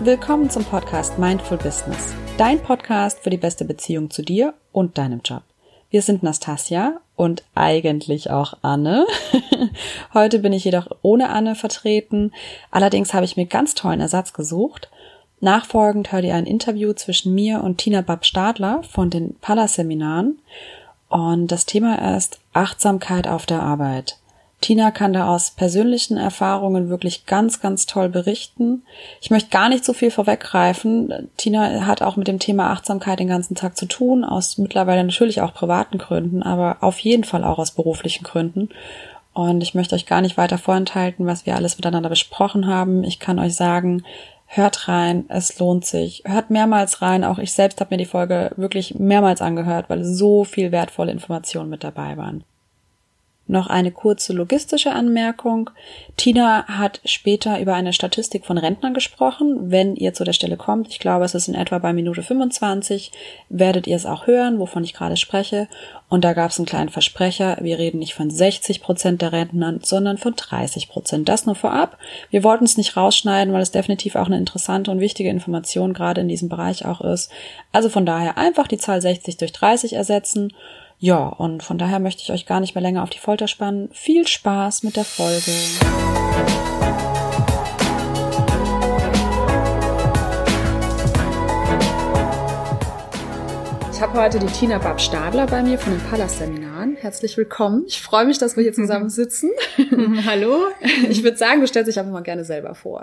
Willkommen zum Podcast Mindful Business, dein Podcast für die beste Beziehung zu dir und deinem Job. Wir sind Nastasia und eigentlich auch Anne. Heute bin ich jedoch ohne Anne vertreten. Allerdings habe ich mir ganz tollen Ersatz gesucht. Nachfolgend hört ihr ein Interview zwischen mir und Tina Bab-Stadler von den Pala-Seminaren. Und das Thema ist Achtsamkeit auf der Arbeit. Tina kann da aus persönlichen Erfahrungen wirklich ganz, ganz toll berichten. Ich möchte gar nicht so viel vorweggreifen. Tina hat auch mit dem Thema Achtsamkeit den ganzen Tag zu tun, aus mittlerweile natürlich auch privaten Gründen, aber auf jeden Fall auch aus beruflichen Gründen. Und ich möchte euch gar nicht weiter vorenthalten, was wir alles miteinander besprochen haben. Ich kann euch sagen, hört rein, es lohnt sich. Hört mehrmals rein. Auch ich selbst habe mir die Folge wirklich mehrmals angehört, weil so viel wertvolle Informationen mit dabei waren. Noch eine kurze logistische Anmerkung. Tina hat später über eine Statistik von Rentnern gesprochen. Wenn ihr zu der Stelle kommt, ich glaube, es ist in etwa bei Minute 25, werdet ihr es auch hören, wovon ich gerade spreche. Und da gab es einen kleinen Versprecher. Wir reden nicht von 60 Prozent der Rentnern, sondern von 30 Prozent. Das nur vorab. Wir wollten es nicht rausschneiden, weil es definitiv auch eine interessante und wichtige Information gerade in diesem Bereich auch ist. Also von daher einfach die Zahl 60 durch 30 ersetzen ja, und von daher möchte ich euch gar nicht mehr länger auf die Folter spannen. Viel Spaß mit der Folge. Ich habe heute die Tina Bab Stadler bei mir von den Pallas-Seminaren. Herzlich willkommen. Ich freue mich, dass wir hier zusammen sitzen. Hallo. Ich würde sagen, du stellst dich einfach mal gerne selber vor.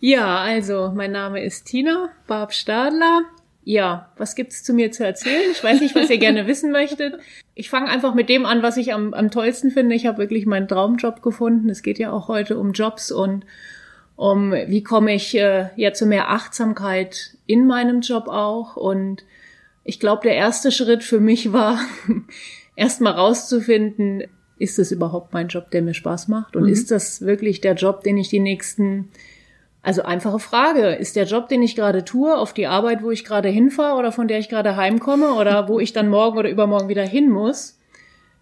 Ja, also mein Name ist Tina Bab Stadler. Ja, was gibt's zu mir zu erzählen? Ich weiß nicht, was ihr gerne wissen möchtet. Ich fange einfach mit dem an, was ich am, am tollsten finde. Ich habe wirklich meinen Traumjob gefunden. Es geht ja auch heute um Jobs und um, wie komme ich äh, ja zu mehr Achtsamkeit in meinem Job auch. Und ich glaube, der erste Schritt für mich war, erstmal rauszufinden, ist das überhaupt mein Job, der mir Spaß macht? Und mhm. ist das wirklich der Job, den ich die nächsten also einfache Frage. Ist der Job, den ich gerade tue, auf die Arbeit, wo ich gerade hinfahre oder von der ich gerade heimkomme oder wo ich dann morgen oder übermorgen wieder hin muss,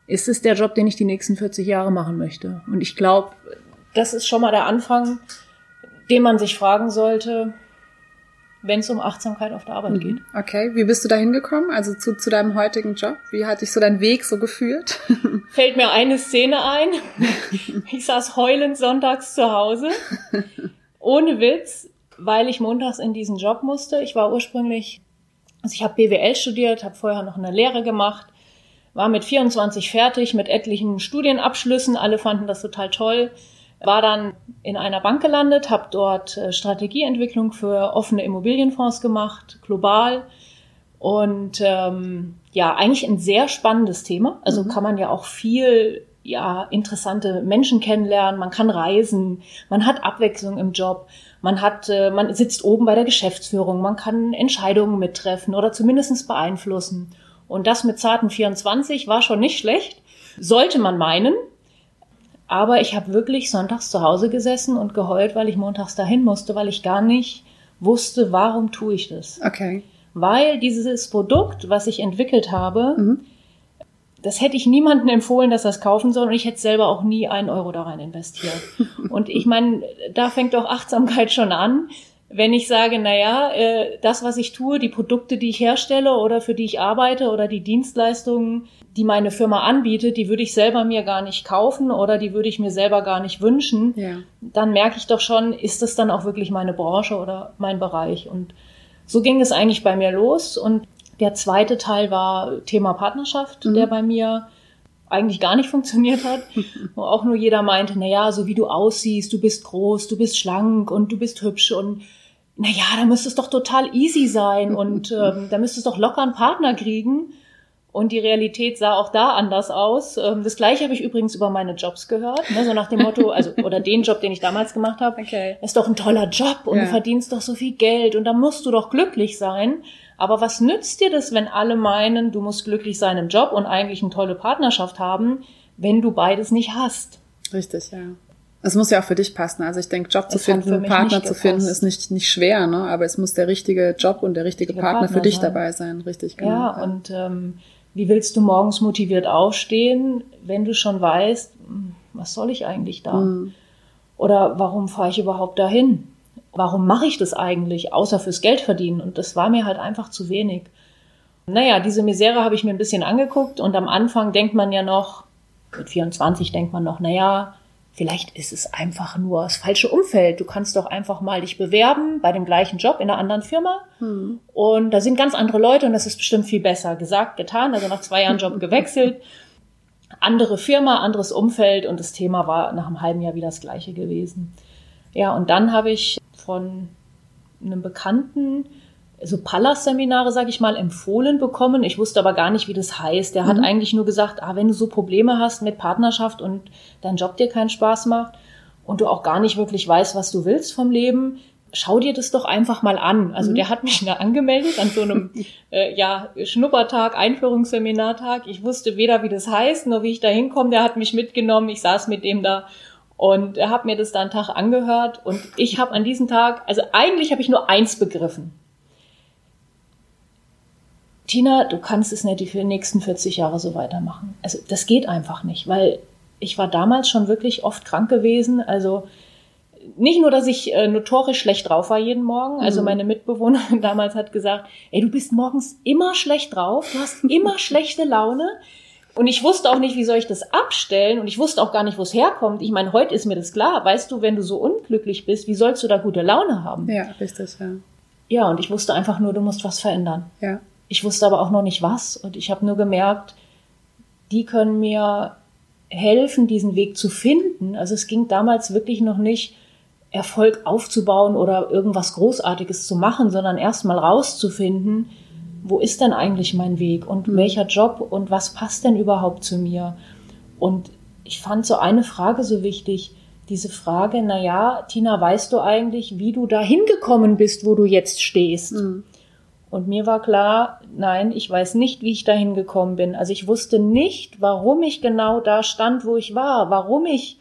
ist es der Job, den ich die nächsten 40 Jahre machen möchte? Und ich glaube, das ist schon mal der Anfang, den man sich fragen sollte, wenn es um Achtsamkeit auf der Arbeit mhm. geht. Okay, wie bist du da hingekommen? Also zu, zu deinem heutigen Job? Wie hat dich so dein Weg so geführt? Fällt mir eine Szene ein. Ich saß heulend sonntags zu Hause ohne Witz, weil ich montags in diesen Job musste. Ich war ursprünglich, also ich habe BWL studiert, habe vorher noch eine Lehre gemacht, war mit 24 fertig, mit etlichen Studienabschlüssen, alle fanden das total toll. War dann in einer Bank gelandet, habe dort äh, Strategieentwicklung für offene Immobilienfonds gemacht, global. Und ähm, ja, eigentlich ein sehr spannendes Thema. Also mhm. kann man ja auch viel ja, interessante Menschen kennenlernen, man kann reisen, man hat Abwechslung im Job, man hat, äh, man sitzt oben bei der Geschäftsführung, man kann Entscheidungen mittreffen oder zumindestens beeinflussen. Und das mit zarten 24 war schon nicht schlecht, sollte man meinen. Aber ich habe wirklich sonntags zu Hause gesessen und geheult, weil ich montags dahin musste, weil ich gar nicht wusste, warum tue ich das. Okay. Weil dieses Produkt, was ich entwickelt habe, mhm das hätte ich niemandem empfohlen, dass das kaufen soll und ich hätte selber auch nie einen Euro da rein investiert. Und ich meine, da fängt doch Achtsamkeit schon an, wenn ich sage, naja, äh, das, was ich tue, die Produkte, die ich herstelle oder für die ich arbeite oder die Dienstleistungen, die meine Firma anbietet, die würde ich selber mir gar nicht kaufen oder die würde ich mir selber gar nicht wünschen, ja. dann merke ich doch schon, ist das dann auch wirklich meine Branche oder mein Bereich? Und so ging es eigentlich bei mir los und der zweite Teil war Thema Partnerschaft, mhm. der bei mir eigentlich gar nicht funktioniert hat, wo auch nur jeder meinte, na ja, so wie du aussiehst, du bist groß, du bist schlank und du bist hübsch und na ja, da müsste es doch total easy sein und ähm, da müsstest du doch locker einen Partner kriegen. Und die Realität sah auch da anders aus. Ähm, das gleiche habe ich übrigens über meine Jobs gehört. Ne? So nach dem Motto, also, oder den Job, den ich damals gemacht habe, okay. ist doch ein toller Job und ja. du verdienst doch so viel Geld und da musst du doch glücklich sein. Aber was nützt dir das, wenn alle meinen, du musst glücklich sein im Job und eigentlich eine tolle Partnerschaft haben, wenn du beides nicht hast? Richtig, ja. Es muss ja auch für dich passen. Also ich denke, Job es zu finden, Partner zu finden, ist nicht, nicht schwer, ne? Aber es muss der richtige Job und der richtige, richtige Partner, Partner, für dich sein. dabei sein, richtig, genau. Ja, ja. und ähm, wie willst du morgens motiviert aufstehen, wenn du schon weißt, hm, was soll ich eigentlich da? Mhm. Oder warum fahre ich überhaupt dahin? Warum mache ich das eigentlich, außer fürs Geld verdienen? Und das war mir halt einfach zu wenig. Naja, diese Misere habe ich mir ein bisschen angeguckt und am Anfang denkt man ja noch, mit 24 denkt man noch, naja, vielleicht ist es einfach nur das falsche Umfeld. Du kannst doch einfach mal dich bewerben bei dem gleichen Job in einer anderen Firma. Hm. Und da sind ganz andere Leute und das ist bestimmt viel besser. Gesagt, getan. Also nach zwei Jahren Job gewechselt. Andere Firma, anderes Umfeld und das Thema war nach einem halben Jahr wieder das gleiche gewesen. Ja, und dann habe ich von einem Bekannten so Pallas-Seminare, sag ich mal, empfohlen bekommen. Ich wusste aber gar nicht, wie das heißt. Der mhm. hat eigentlich nur gesagt, ah, wenn du so Probleme hast mit Partnerschaft und dein Job dir keinen Spaß macht und du auch gar nicht wirklich weißt, was du willst vom Leben, schau dir das doch einfach mal an. Also mhm. der hat mich da angemeldet an so einem äh, ja, Schnuppertag, Einführungsseminartag. Ich wusste weder, wie das heißt, noch wie ich da hinkomme. Der hat mich mitgenommen. Ich saß mit dem da und er hat mir das da einen Tag angehört. Und ich habe an diesem Tag, also eigentlich habe ich nur eins begriffen. Tina, du kannst es nicht für die nächsten 40 Jahre so weitermachen. Also das geht einfach nicht, weil ich war damals schon wirklich oft krank gewesen. Also nicht nur, dass ich äh, notorisch schlecht drauf war jeden Morgen. Also mhm. meine Mitbewohnerin damals hat gesagt, ey, du bist morgens immer schlecht drauf, du hast immer schlechte Laune. Und ich wusste auch nicht, wie soll ich das abstellen. Und ich wusste auch gar nicht, wo es herkommt. Ich meine, heute ist mir das klar. Weißt du, wenn du so unglücklich bist, wie sollst du da gute Laune haben? Ja, richtig, ja. Ja, und ich wusste einfach nur, du musst was verändern. Ja. Ich wusste aber auch noch nicht was und ich habe nur gemerkt, die können mir helfen, diesen Weg zu finden. Also es ging damals wirklich noch nicht, Erfolg aufzubauen oder irgendwas Großartiges zu machen, sondern erstmal rauszufinden, wo ist denn eigentlich mein Weg und mhm. welcher Job und was passt denn überhaupt zu mir? Und ich fand so eine Frage so wichtig, diese Frage, na ja, Tina, weißt du eigentlich, wie du da hingekommen bist, wo du jetzt stehst? Mhm. Und mir war klar, nein, ich weiß nicht, wie ich dahin gekommen bin. Also ich wusste nicht, warum ich genau da stand, wo ich war, warum ich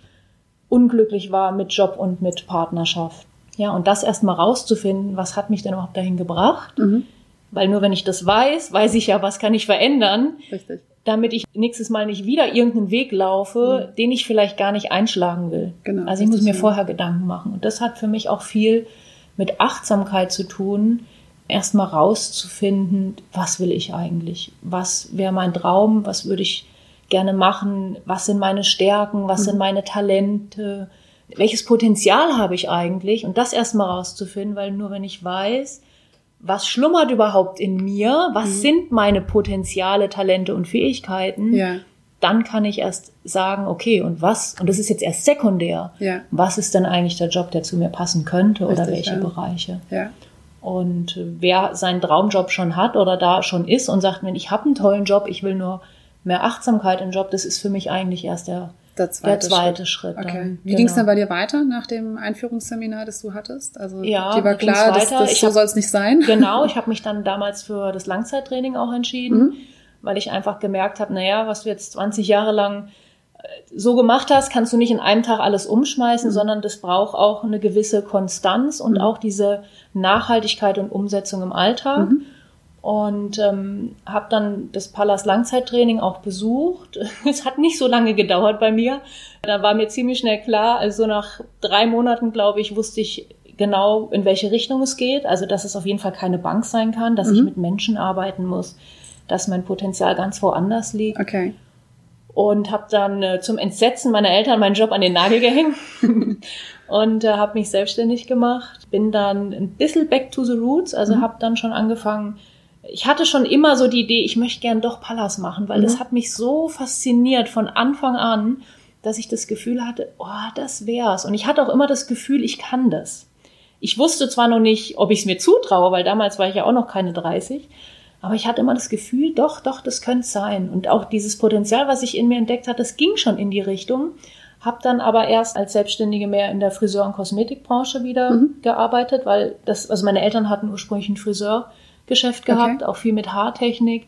unglücklich war mit Job und mit Partnerschaft. Ja, und das erstmal rauszufinden, was hat mich denn überhaupt dahin gebracht? Mhm. Weil nur wenn ich das weiß, weiß ich ja, was kann ich verändern, Richtig. damit ich nächstes Mal nicht wieder irgendeinen Weg laufe, mhm. den ich vielleicht gar nicht einschlagen will. Genau, also ich muss mir vorher Gedanken machen. Und das hat für mich auch viel mit Achtsamkeit zu tun, erstmal rauszufinden, was will ich eigentlich? Was wäre mein Traum? Was würde ich gerne machen? Was sind meine Stärken? Was mhm. sind meine Talente? Welches Potenzial habe ich eigentlich? Und das erstmal rauszufinden, weil nur wenn ich weiß, was schlummert überhaupt in mir? Was mhm. sind meine Potenziale, Talente und Fähigkeiten? Ja. Dann kann ich erst sagen, okay, und was, und das ist jetzt erst sekundär, ja. was ist denn eigentlich der Job, der zu mir passen könnte Richtig, oder welche ja. Bereiche? Und wer seinen Traumjob schon hat oder da schon ist und sagt, wenn ich habe einen tollen Job, ich will nur mehr Achtsamkeit im Job, das ist für mich eigentlich erst der, der zweite, der zweite Schritt. Schritt okay. Wie genau. ging es dann bei dir weiter nach dem Einführungsseminar, das du hattest? Also ja, dir war klar, dass das so soll es nicht sein. Genau, ich habe mich dann damals für das Langzeittraining auch entschieden, mhm. weil ich einfach gemerkt habe, naja, was du jetzt 20 Jahre lang so gemacht hast, kannst du nicht in einem Tag alles umschmeißen, mhm. sondern das braucht auch eine gewisse Konstanz und mhm. auch diese Nachhaltigkeit und Umsetzung im Alltag. Und ähm, habe dann das Pallas Langzeittraining auch besucht. Es hat nicht so lange gedauert bei mir. Da war mir ziemlich schnell klar, also nach drei Monaten, glaube ich, wusste ich genau, in welche Richtung es geht. Also, dass es auf jeden Fall keine Bank sein kann, dass ich mhm. mit Menschen arbeiten muss, dass mein Potenzial ganz woanders liegt. Okay und habe dann äh, zum Entsetzen meiner Eltern meinen Job an den Nagel gehängt und äh, habe mich selbstständig gemacht. Bin dann ein bisschen back to the roots, also mhm. habe dann schon angefangen. Ich hatte schon immer so die Idee, ich möchte gern doch Pallas machen, weil mhm. das hat mich so fasziniert von Anfang an, dass ich das Gefühl hatte, oh, das wär's. Und ich hatte auch immer das Gefühl, ich kann das. Ich wusste zwar noch nicht, ob ich es mir zutraue, weil damals war ich ja auch noch keine 30, aber ich hatte immer das Gefühl, doch, doch, das könnte sein. Und auch dieses Potenzial, was ich in mir entdeckt hatte, das ging schon in die Richtung. Hab dann aber erst als Selbstständige mehr in der Friseur- und Kosmetikbranche wieder mhm. gearbeitet, weil das, also meine Eltern hatten ursprünglich ein Friseurgeschäft gehabt, okay. auch viel mit Haartechnik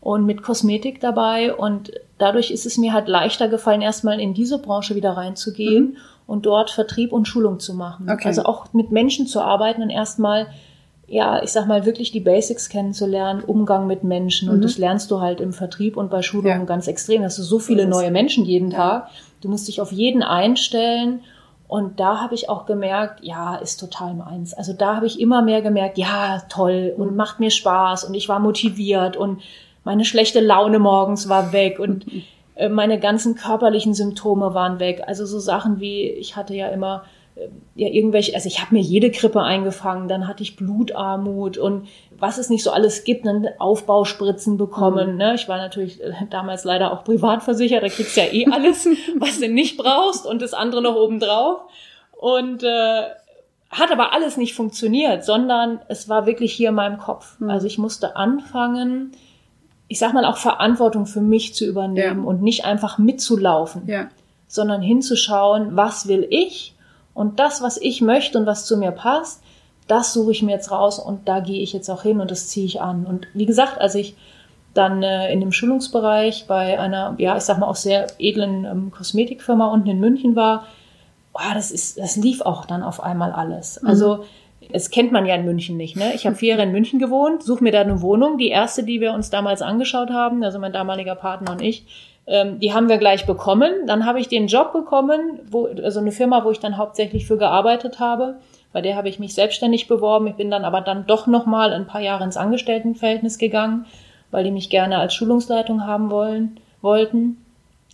und mit Kosmetik dabei. Und dadurch ist es mir halt leichter gefallen, erstmal in diese Branche wieder reinzugehen mhm. und dort Vertrieb und Schulung zu machen. Okay. Also auch mit Menschen zu arbeiten und erstmal ja, ich sag mal, wirklich die Basics kennenzulernen, Umgang mit Menschen. Mhm. Und das lernst du halt im Vertrieb und bei Schulungen ja. ganz extrem. Hast du so viele neue Menschen jeden Tag. Du musst dich auf jeden einstellen. Und da habe ich auch gemerkt, ja, ist total meins. Also da habe ich immer mehr gemerkt, ja, toll und macht mir Spaß und ich war motiviert und meine schlechte Laune morgens war weg und äh, meine ganzen körperlichen Symptome waren weg. Also so Sachen wie, ich hatte ja immer ja irgendwelche, also ich habe mir jede Krippe eingefangen, dann hatte ich Blutarmut und was es nicht so alles gibt, dann Aufbauspritzen bekommen. Mhm. Ne? Ich war natürlich äh, damals leider auch privat versichert, da kriegst du ja eh alles, was du nicht brauchst und das andere noch obendrauf. Und äh, hat aber alles nicht funktioniert, sondern es war wirklich hier in meinem Kopf. Mhm. Also ich musste anfangen, ich sag mal auch Verantwortung für mich zu übernehmen ja. und nicht einfach mitzulaufen, ja. sondern hinzuschauen, was will ich und das, was ich möchte und was zu mir passt, das suche ich mir jetzt raus und da gehe ich jetzt auch hin und das ziehe ich an. Und wie gesagt, als ich dann äh, in dem Schulungsbereich bei einer, ja, ich sag mal auch sehr edlen ähm, Kosmetikfirma unten in München war, oh, das ist, das lief auch dann auf einmal alles. Mhm. Also es kennt man ja in München nicht. Ne? Ich habe vier Jahre in München gewohnt, suche mir da eine Wohnung. Die erste, die wir uns damals angeschaut haben, also mein damaliger Partner und ich, ähm, die haben wir gleich bekommen. Dann habe ich den Job bekommen, wo, also eine Firma, wo ich dann hauptsächlich für gearbeitet habe. Bei der habe ich mich selbstständig beworben. Ich bin dann aber dann doch noch mal ein paar Jahre ins Angestelltenverhältnis gegangen, weil die mich gerne als Schulungsleitung haben wollen, wollten.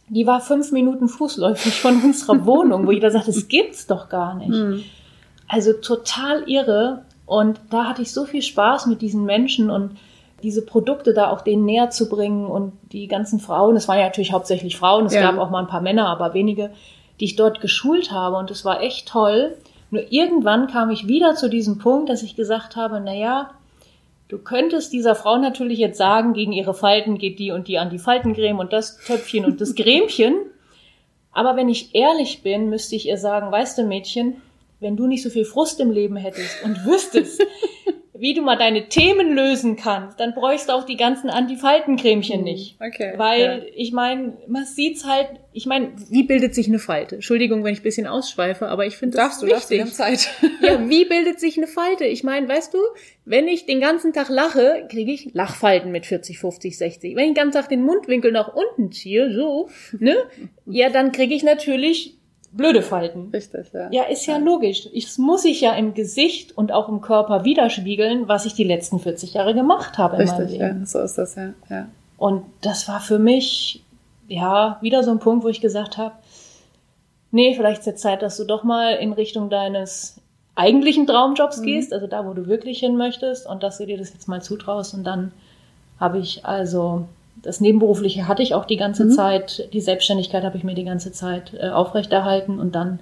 Die war fünf Minuten fußläufig von unserer Wohnung, wo jeder sagt, das gibt's doch gar nicht. Mhm. Also total irre. Und da hatte ich so viel Spaß mit diesen Menschen und diese Produkte da auch denen näher zu bringen und die ganzen Frauen, es waren ja natürlich hauptsächlich Frauen, es ja. gab auch mal ein paar Männer, aber wenige, die ich dort geschult habe und es war echt toll. Nur irgendwann kam ich wieder zu diesem Punkt, dass ich gesagt habe, na ja, du könntest dieser Frau natürlich jetzt sagen, gegen ihre Falten geht die und die an die Faltencreme und das Töpfchen und das Grämchen. Aber wenn ich ehrlich bin, müsste ich ihr sagen, weißt du Mädchen, wenn du nicht so viel Frust im Leben hättest und wüsstest, wie du mal deine Themen lösen kannst, dann bräuchst du auch die ganzen Antifaltencremchen mhm. nicht. Okay. Weil ja. ich meine, man sieht's halt, ich meine, wie bildet sich eine Falte? Entschuldigung, wenn ich ein bisschen ausschweife, aber ich finde das darfst wichtig. Du, darfst Zeit. ja, wie bildet sich eine Falte? Ich meine, weißt du, wenn ich den ganzen Tag lache, kriege ich Lachfalten mit 40, 50, 60. Wenn ich den ganzen Tag den Mundwinkel nach unten ziehe, so, ne? Ja, dann kriege ich natürlich blöde Falten. Richtig, ja. Ja, ist ja, ja. logisch. Es muss ich ja im Gesicht und auch im Körper widerspiegeln, was ich die letzten 40 Jahre gemacht habe Richtig, in meinem Leben. Ja, so ist das, ja. ja. Und das war für mich, ja, wieder so ein Punkt, wo ich gesagt habe, nee, vielleicht ist jetzt Zeit, dass du doch mal in Richtung deines eigentlichen Traumjobs mhm. gehst, also da, wo du wirklich hin möchtest und dass du dir das jetzt mal zutraust. Und dann habe ich also das Nebenberufliche hatte ich auch die ganze mhm. Zeit. Die Selbstständigkeit habe ich mir die ganze Zeit äh, aufrechterhalten und dann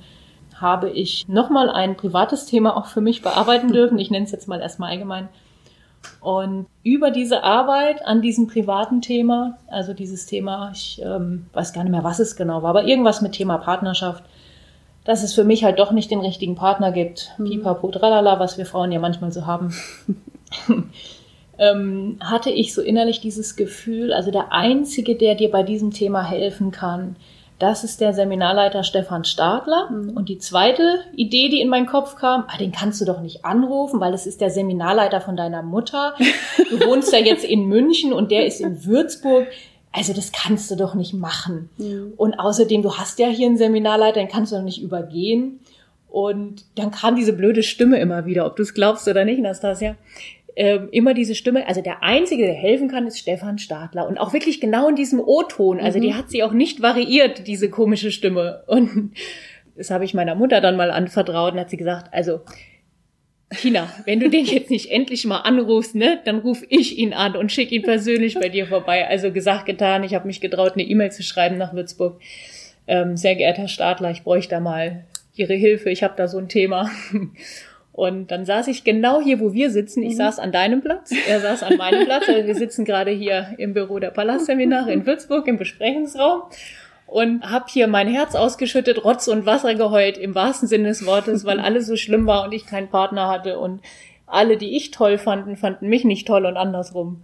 habe ich nochmal ein privates Thema auch für mich bearbeiten dürfen. Ich nenne es jetzt mal erstmal allgemein. Und über diese Arbeit an diesem privaten Thema, also dieses Thema, ich ähm, weiß gar nicht mehr, was es genau war, aber irgendwas mit Thema Partnerschaft, dass es für mich halt doch nicht den richtigen Partner gibt. Mhm. Pipapo, tralala, was wir Frauen ja manchmal so haben. ähm, hatte ich so innerlich dieses Gefühl, also der Einzige, der dir bei diesem Thema helfen kann, das ist der Seminarleiter Stefan Stadler. Mhm. Und die zweite Idee, die in meinen Kopf kam, ah, den kannst du doch nicht anrufen, weil das ist der Seminarleiter von deiner Mutter. Du wohnst ja jetzt in München und der ist in Würzburg. Also das kannst du doch nicht machen. Mhm. Und außerdem, du hast ja hier einen Seminarleiter, den kannst du doch nicht übergehen. Und dann kam diese blöde Stimme immer wieder, ob du es glaubst oder nicht, Nastasia ähm, immer diese Stimme, also der Einzige, der helfen kann, ist Stefan Stadler. Und auch wirklich genau in diesem O-Ton. Also mhm. die hat sie auch nicht variiert, diese komische Stimme. Und das habe ich meiner Mutter dann mal anvertraut und hat sie gesagt, also Tina, wenn du den jetzt nicht endlich mal anrufst, ne, dann ruf ich ihn an und schick ihn persönlich bei dir vorbei. Also gesagt, getan, ich habe mich getraut, eine E-Mail zu schreiben nach Würzburg. Ähm, sehr geehrter Stadler, ich bräuchte da mal Ihre Hilfe, ich habe da so ein Thema. Und dann saß ich genau hier, wo wir sitzen. Ich mhm. saß an deinem Platz, er saß an meinem Platz. Also wir sitzen gerade hier im Büro der Palastseminare in Würzburg im Besprechungsraum und hab hier mein Herz ausgeschüttet, Rotz und Wasser geheult im wahrsten Sinne des Wortes, weil alles so schlimm war und ich keinen Partner hatte und alle, die ich toll fanden, fanden mich nicht toll und andersrum.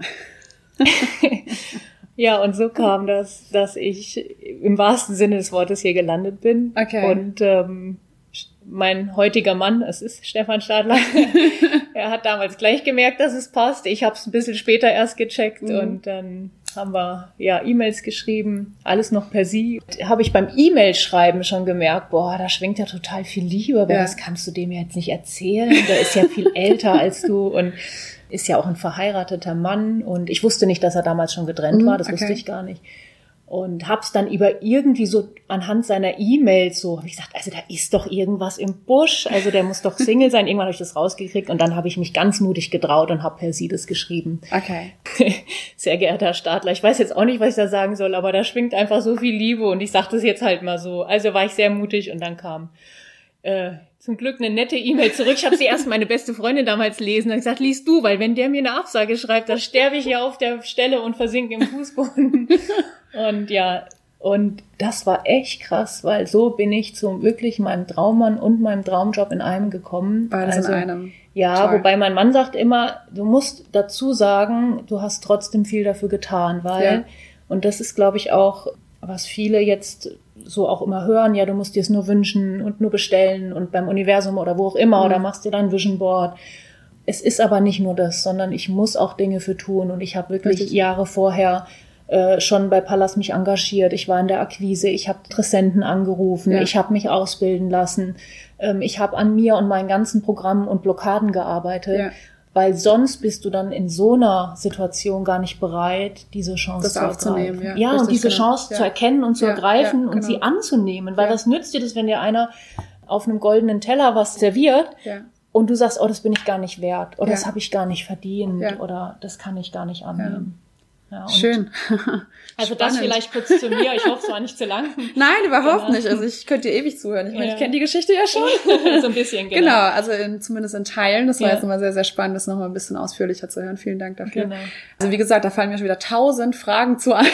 ja, und so kam das, dass ich im wahrsten Sinne des Wortes hier gelandet bin. Okay. Und ähm, mein heutiger Mann, es ist Stefan Stadler, er hat damals gleich gemerkt, dass es passt. Ich habe es ein bisschen später erst gecheckt mhm. und dann haben wir ja E-Mails geschrieben, alles noch per Sie. Habe ich beim E-Mail-Schreiben schon gemerkt, boah, da schwingt ja total viel Liebe, aber ja. das kannst du dem jetzt nicht erzählen. Der ist ja viel älter als du und ist ja auch ein verheirateter Mann. Und ich wusste nicht, dass er damals schon getrennt mhm, war, das okay. wusste ich gar nicht und hab's dann über irgendwie so anhand seiner E-Mails so, hab ich gesagt, also da ist doch irgendwas im Busch, also der muss doch Single sein. Irgendwann habe ich das rausgekriegt und dann habe ich mich ganz mutig getraut und habe per Sie das geschrieben. Okay. Sehr geehrter Herr Stadler, ich weiß jetzt auch nicht, was ich da sagen soll, aber da schwingt einfach so viel Liebe und ich sage das jetzt halt mal so. Also war ich sehr mutig und dann kam äh, zum Glück eine nette E-Mail zurück. Ich habe sie erst meine beste Freundin damals lesen und gesagt, liest du, weil wenn der mir eine Absage schreibt, dann sterbe ich hier auf der Stelle und versinke im Fußboden. und ja, und das war echt krass, weil so bin ich zu wirklich meinem Traummann und meinem Traumjob in einem gekommen. Beides also, in einem. Ja, Toll. wobei mein Mann sagt immer, du musst dazu sagen, du hast trotzdem viel dafür getan, weil, ja. und das ist, glaube ich, auch, was viele jetzt so auch immer hören, ja, du musst dir es nur wünschen und nur bestellen und beim Universum oder wo auch immer mhm. oder machst dir dein Vision Board. Es ist aber nicht nur das, sondern ich muss auch Dinge für tun und ich habe wirklich Richtig. Jahre vorher äh, schon bei Pallas mich engagiert. Ich war in der Akquise, ich habe Interessenten angerufen, ja. ich habe mich ausbilden lassen, ähm, ich habe an mir und meinen ganzen Programmen und Blockaden gearbeitet. Ja weil sonst bist du dann in so einer Situation gar nicht bereit, diese Chance das zu aufzunehmen. Ja, ja und diese genau. Chance ja. zu erkennen und zu ja, ergreifen genau. und sie anzunehmen, weil was nützt dir das, wenn dir einer auf einem goldenen Teller was serviert und du sagst, oh, das bin ich gar nicht wert oder das habe ich gar nicht verdient oder das kann ich gar nicht annehmen. Ja, Schön. Also Spannend. das vielleicht kurz zu mir. Ich hoffe, es war nicht zu lang. Nein, überhaupt genau. nicht. Also ich könnte dir ewig zuhören. Ich meine, ja. ich kenne die Geschichte ja schon. so ein bisschen, genau. Genau, also in, zumindest in Teilen. Das war ja. jetzt immer sehr, sehr spannend, das nochmal ein bisschen ausführlicher zu hören. Vielen Dank dafür. Genau. Also wie gesagt, da fallen mir schon wieder tausend Fragen zu ein.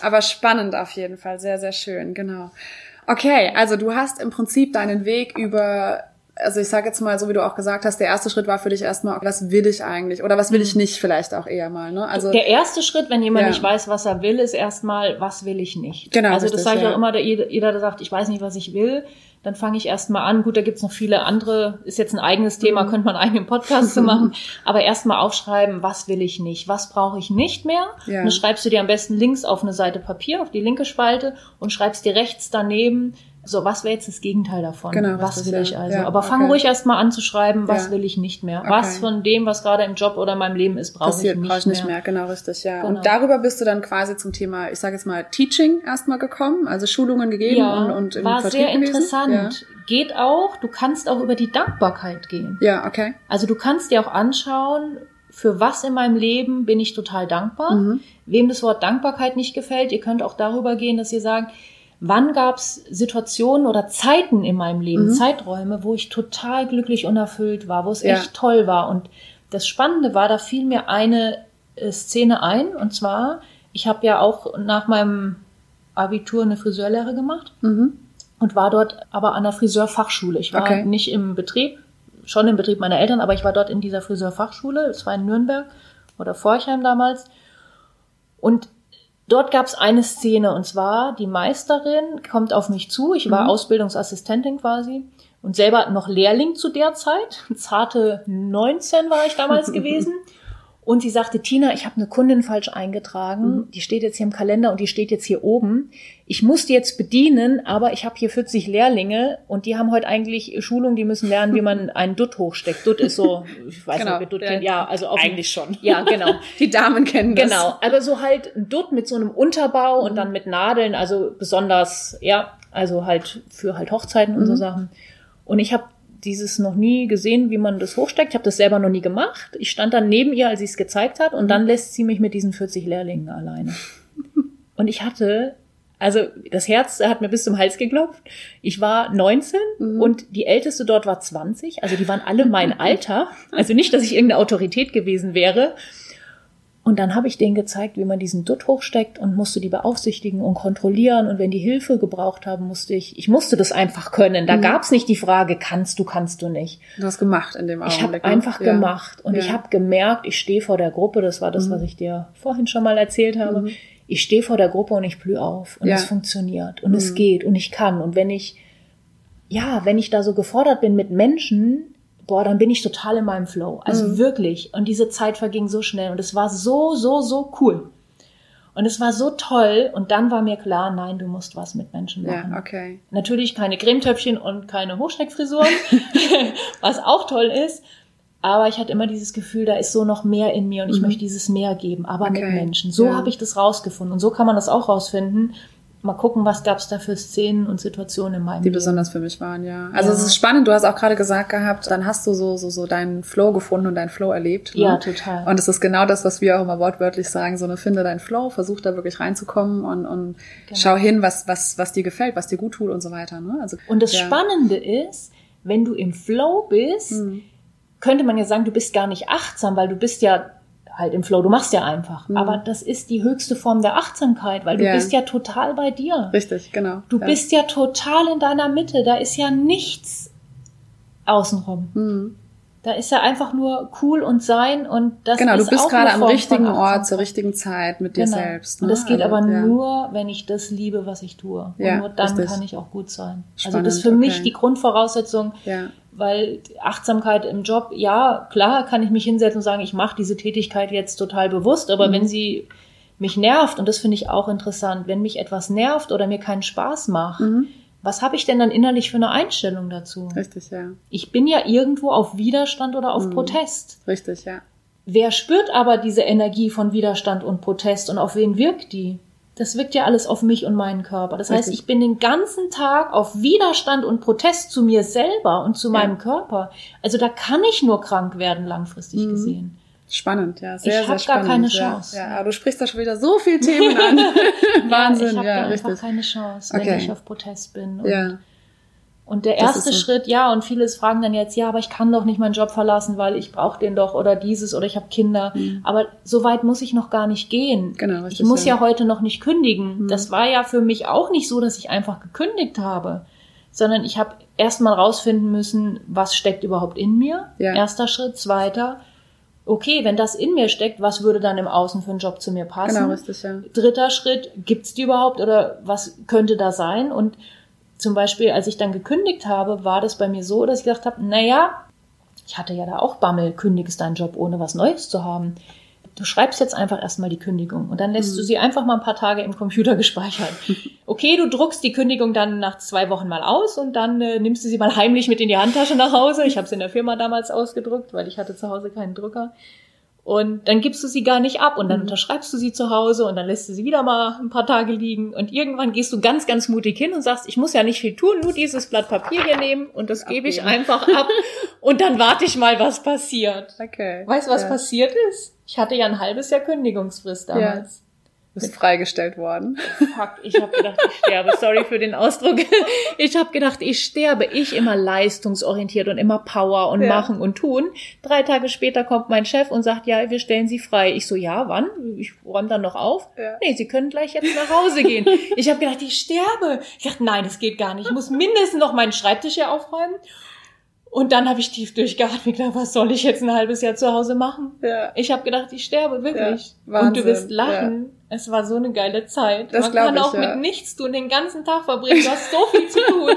Aber spannend auf jeden Fall. Sehr, sehr schön. Genau. Okay, also du hast im Prinzip deinen Weg über also ich sage jetzt mal, so wie du auch gesagt hast, der erste Schritt war für dich erstmal, was will ich eigentlich oder was will ich mhm. nicht vielleicht auch eher mal. Ne? Also der erste Schritt, wenn jemand ja. nicht weiß, was er will, ist erstmal, was will ich nicht. Genau. Also das sage ich ja. auch immer, der, jeder, der sagt, ich weiß nicht, was ich will, dann fange ich erstmal an. Gut, da gibt's noch viele andere, ist jetzt ein eigenes Thema, mhm. könnte man einen eigenen Podcast zu machen. Aber erstmal aufschreiben, was will ich nicht, was brauche ich nicht mehr. Ja. Und dann schreibst du dir am besten links auf eine Seite Papier, auf die linke Spalte und schreibst dir rechts daneben, so, was wäre jetzt das Gegenteil davon? Genau, was will ja, ich also? Ja, Aber fang okay. ruhig erst mal an zu schreiben, was ja. will ich nicht mehr? Okay. Was von dem, was gerade im Job oder in meinem Leben ist, brauche ich nicht, brauch ich nicht mehr. mehr. Genau, richtig, ja. Genau. Und darüber bist du dann quasi zum Thema, ich sage jetzt mal, Teaching erstmal gekommen, also Schulungen gegeben ja, und, und im war Vertrieb sehr interessant. Geht auch, du kannst auch über die Dankbarkeit gehen. Ja, okay. Also du kannst dir auch anschauen, für was in meinem Leben bin ich total dankbar. Mhm. Wem das Wort Dankbarkeit nicht gefällt, ihr könnt auch darüber gehen, dass ihr sagt, wann gab es Situationen oder Zeiten in meinem Leben, mhm. Zeiträume, wo ich total glücklich und erfüllt war, wo es ja. echt toll war. Und das Spannende war, da fiel mir eine äh, Szene ein, und zwar, ich habe ja auch nach meinem Abitur eine Friseurlehre gemacht mhm. und war dort aber an der Friseurfachschule. Ich war okay. nicht im Betrieb, schon im Betrieb meiner Eltern, aber ich war dort in dieser Friseurfachschule, es war in Nürnberg oder Forchheim damals. Und Dort gab es eine Szene und zwar die Meisterin kommt auf mich zu. Ich war mhm. Ausbildungsassistentin quasi und selber noch Lehrling zu der Zeit. Zarte 19 war ich damals gewesen. Und sie sagte, Tina, ich habe eine Kundin falsch eingetragen. Mhm. Die steht jetzt hier im Kalender und die steht jetzt hier oben. Ich muss die jetzt bedienen, aber ich habe hier 40 Lehrlinge und die haben heute eigentlich Schulung, die müssen lernen, wie man einen Dutt hochsteckt. Dutt ist so, ich weiß genau, nicht, wie Dutt kennt. Ja, also auf eigentlich schon. Ja, genau. die Damen kennen das. Genau, aber so halt ein Dutt mit so einem Unterbau mhm. und dann mit Nadeln, also besonders, ja, also halt für halt Hochzeiten mhm. und so mhm. Sachen. Und ich habe dieses noch nie gesehen, wie man das hochsteckt. Ich habe das selber noch nie gemacht. Ich stand dann neben ihr, als sie es gezeigt hat, und dann lässt sie mich mit diesen 40 Lehrlingen alleine. Und ich hatte, also das Herz hat mir bis zum Hals geklopft. Ich war 19 mhm. und die älteste dort war 20. Also die waren alle mein Alter. Also nicht, dass ich irgendeine Autorität gewesen wäre. Und dann habe ich denen gezeigt, wie man diesen Dutt hochsteckt und musste die beaufsichtigen und kontrollieren. Und wenn die Hilfe gebraucht haben, musste ich, ich musste das einfach können. Da mhm. gab's nicht die Frage, kannst du, kannst du nicht. Du hast gemacht in dem Augenblick. Ich habe ne? einfach ja. gemacht und ja. ich habe gemerkt, ich stehe vor der Gruppe. Das war das, mhm. was ich dir vorhin schon mal erzählt habe. Mhm. Ich stehe vor der Gruppe und ich blühe auf und ja. es funktioniert und es mhm. geht und ich kann. Und wenn ich, ja, wenn ich da so gefordert bin mit Menschen, boah, dann bin ich total in meinem Flow. Also mhm. wirklich. Und diese Zeit verging so schnell und es war so, so, so cool. Und es war so toll. Und dann war mir klar, nein, du musst was mit Menschen machen. Ja, okay. Natürlich keine Cremetöpfchen und keine Hochsteckfrisuren, was auch toll ist. Aber ich hatte immer dieses Gefühl, da ist so noch mehr in mir und ich Mhm. möchte dieses mehr geben, aber Okay. mit Menschen. So Ja. habe ich das rausgefunden. Und so kann man das auch rausfinden. Mal gucken, was gab es da für Szenen und Situationen in meinem Die Leben. besonders für mich waren, ja. Also Ja. es ist spannend, du hast auch gerade gesagt gehabt, dann hast du so, so, so deinen Flow gefunden und deinen Flow erlebt. Ne? Ja, total. Und es ist genau das, was wir auch immer wortwörtlich sagen, so eine finde deinen Flow, versuch da wirklich reinzukommen und, und Genau. schau hin, was, was, was dir gefällt, was dir gut tut und so weiter. Ne? Also, Und das ja. Spannende ist, wenn du im Flow bist, Mhm. könnte man ja sagen, du bist gar nicht achtsam, weil du bist ja halt im Flow, du machst ja einfach. Mhm. Aber das ist die höchste Form der Achtsamkeit, weil du Ja. bist ja total bei dir. Richtig, genau. Du ja. bist ja total in deiner Mitte, da ist ja nichts außenrum. Mhm. Da ist ja einfach nur cool und sein und das Genau, ist du bist gerade am richtigen Ort zur richtigen Zeit mit dir Genau. selbst. Und ne? das geht Also, aber ja. nur, wenn ich das liebe, was ich tue. Ja, und nur dann richtig. kann ich auch gut sein. also Spannend, das ist für mich okay. die Grundvoraussetzung, Ja, weil Achtsamkeit im Job, ja, klar kann ich mich hinsetzen und sagen, ich mache diese Tätigkeit jetzt total bewusst, aber Mhm. wenn sie mich nervt, und das finde ich auch interessant, wenn mich etwas nervt oder mir keinen Spaß macht, mhm. Was habe ich denn dann innerlich für eine Einstellung dazu? richtig, ja. Ich bin ja irgendwo auf Widerstand oder auf Mhm. Protest. Richtig, ja. Wer spürt aber diese Energie von Widerstand und Protest und auf wen wirkt die? Das wirkt ja alles auf mich und meinen Körper. Das heißt, Richtig. ich bin den ganzen Tag auf Widerstand und Protest zu mir selber und zu Ja. meinem Körper. Also da kann ich nur krank werden, langfristig Mhm. gesehen. Spannend, ja. Sehr, Ich sehr hab gar keine ja. Chance. Ja, aber du sprichst da schon wieder so viele Themen an. Wahnsinn, ich habe ja, einfach richtig. keine Chance, wenn Okay. ich auf Protest bin. Und, Ja, und der erste so. Schritt, ja, und vieles fragen dann jetzt, ja, aber ich kann doch nicht meinen Job verlassen, weil ich brauche den doch oder dieses oder ich habe Kinder. Aber so weit muss ich noch gar nicht gehen. Mhm. Genau, ich richtig, muss ja. ja heute noch nicht kündigen. Mhm. Das war ja für mich auch nicht so, dass ich einfach gekündigt habe, sondern ich habe erst mal rausfinden müssen, was steckt überhaupt in mir. Ja. Erster Schritt, zweiter. Okay, wenn das in mir steckt, was würde dann im Außen für einen Job zu mir passen? genau, richtig, ja. dritter Schritt, gibt's die überhaupt oder was könnte da sein? Und zum Beispiel, als ich dann gekündigt habe, war das bei mir so, dass ich gedacht habe, naja, ich hatte ja da auch Bammel, kündigst deinen Job, ohne was Neues zu haben. Du schreibst jetzt einfach erstmal die Kündigung und dann lässt du sie einfach mal ein paar Tage im Computer gespeichert. Okay, du druckst die Kündigung dann nach zwei Wochen mal aus und dann äh, nimmst du sie mal heimlich mit in die Handtasche nach Hause. Ich habe sie in der Firma damals ausgedruckt, weil ich hatte zu Hause keinen Drucker. Und dann gibst du sie gar nicht ab und dann unterschreibst du sie zu Hause und dann lässt du sie wieder mal ein paar Tage liegen und irgendwann gehst du ganz, ganz mutig hin und sagst, ich muss ja nicht viel tun, nur dieses Blatt Papier hier nehmen und das gebe ich Abgeben. einfach ab und dann warte ich mal, was passiert. Okay. Weißt du, was ja. passiert ist? Ich hatte ja ein halbes Jahr Kündigungsfrist damals. Du bist freigestellt worden. Fuck, ich habe gedacht, ich sterbe. Sorry für den Ausdruck. Ich habe gedacht, ich sterbe. Ich immer leistungsorientiert und immer Power und Ja. machen und tun. Drei Tage später kommt mein Chef und sagt, ja, wir stellen Sie frei. Ich so, ja, wann? Ich räume dann noch auf. Ja. Nee, Sie können gleich jetzt nach Hause gehen. Ich habe gedacht, ich sterbe. Ich dachte, nein, das geht gar nicht. Ich muss mindestens noch meinen Schreibtisch hier aufräumen. Und dann habe ich tief durchgeatmet. Gedacht, was soll ich jetzt ein halbes Jahr zu Hause machen? Ja. Ich habe gedacht, ich sterbe wirklich. Ja, und du wirst lachen. Es war so eine geile Zeit. Das Man kann ich, auch ja. mit nichts tun, den ganzen Tag verbringen. Du hast so viel zu tun.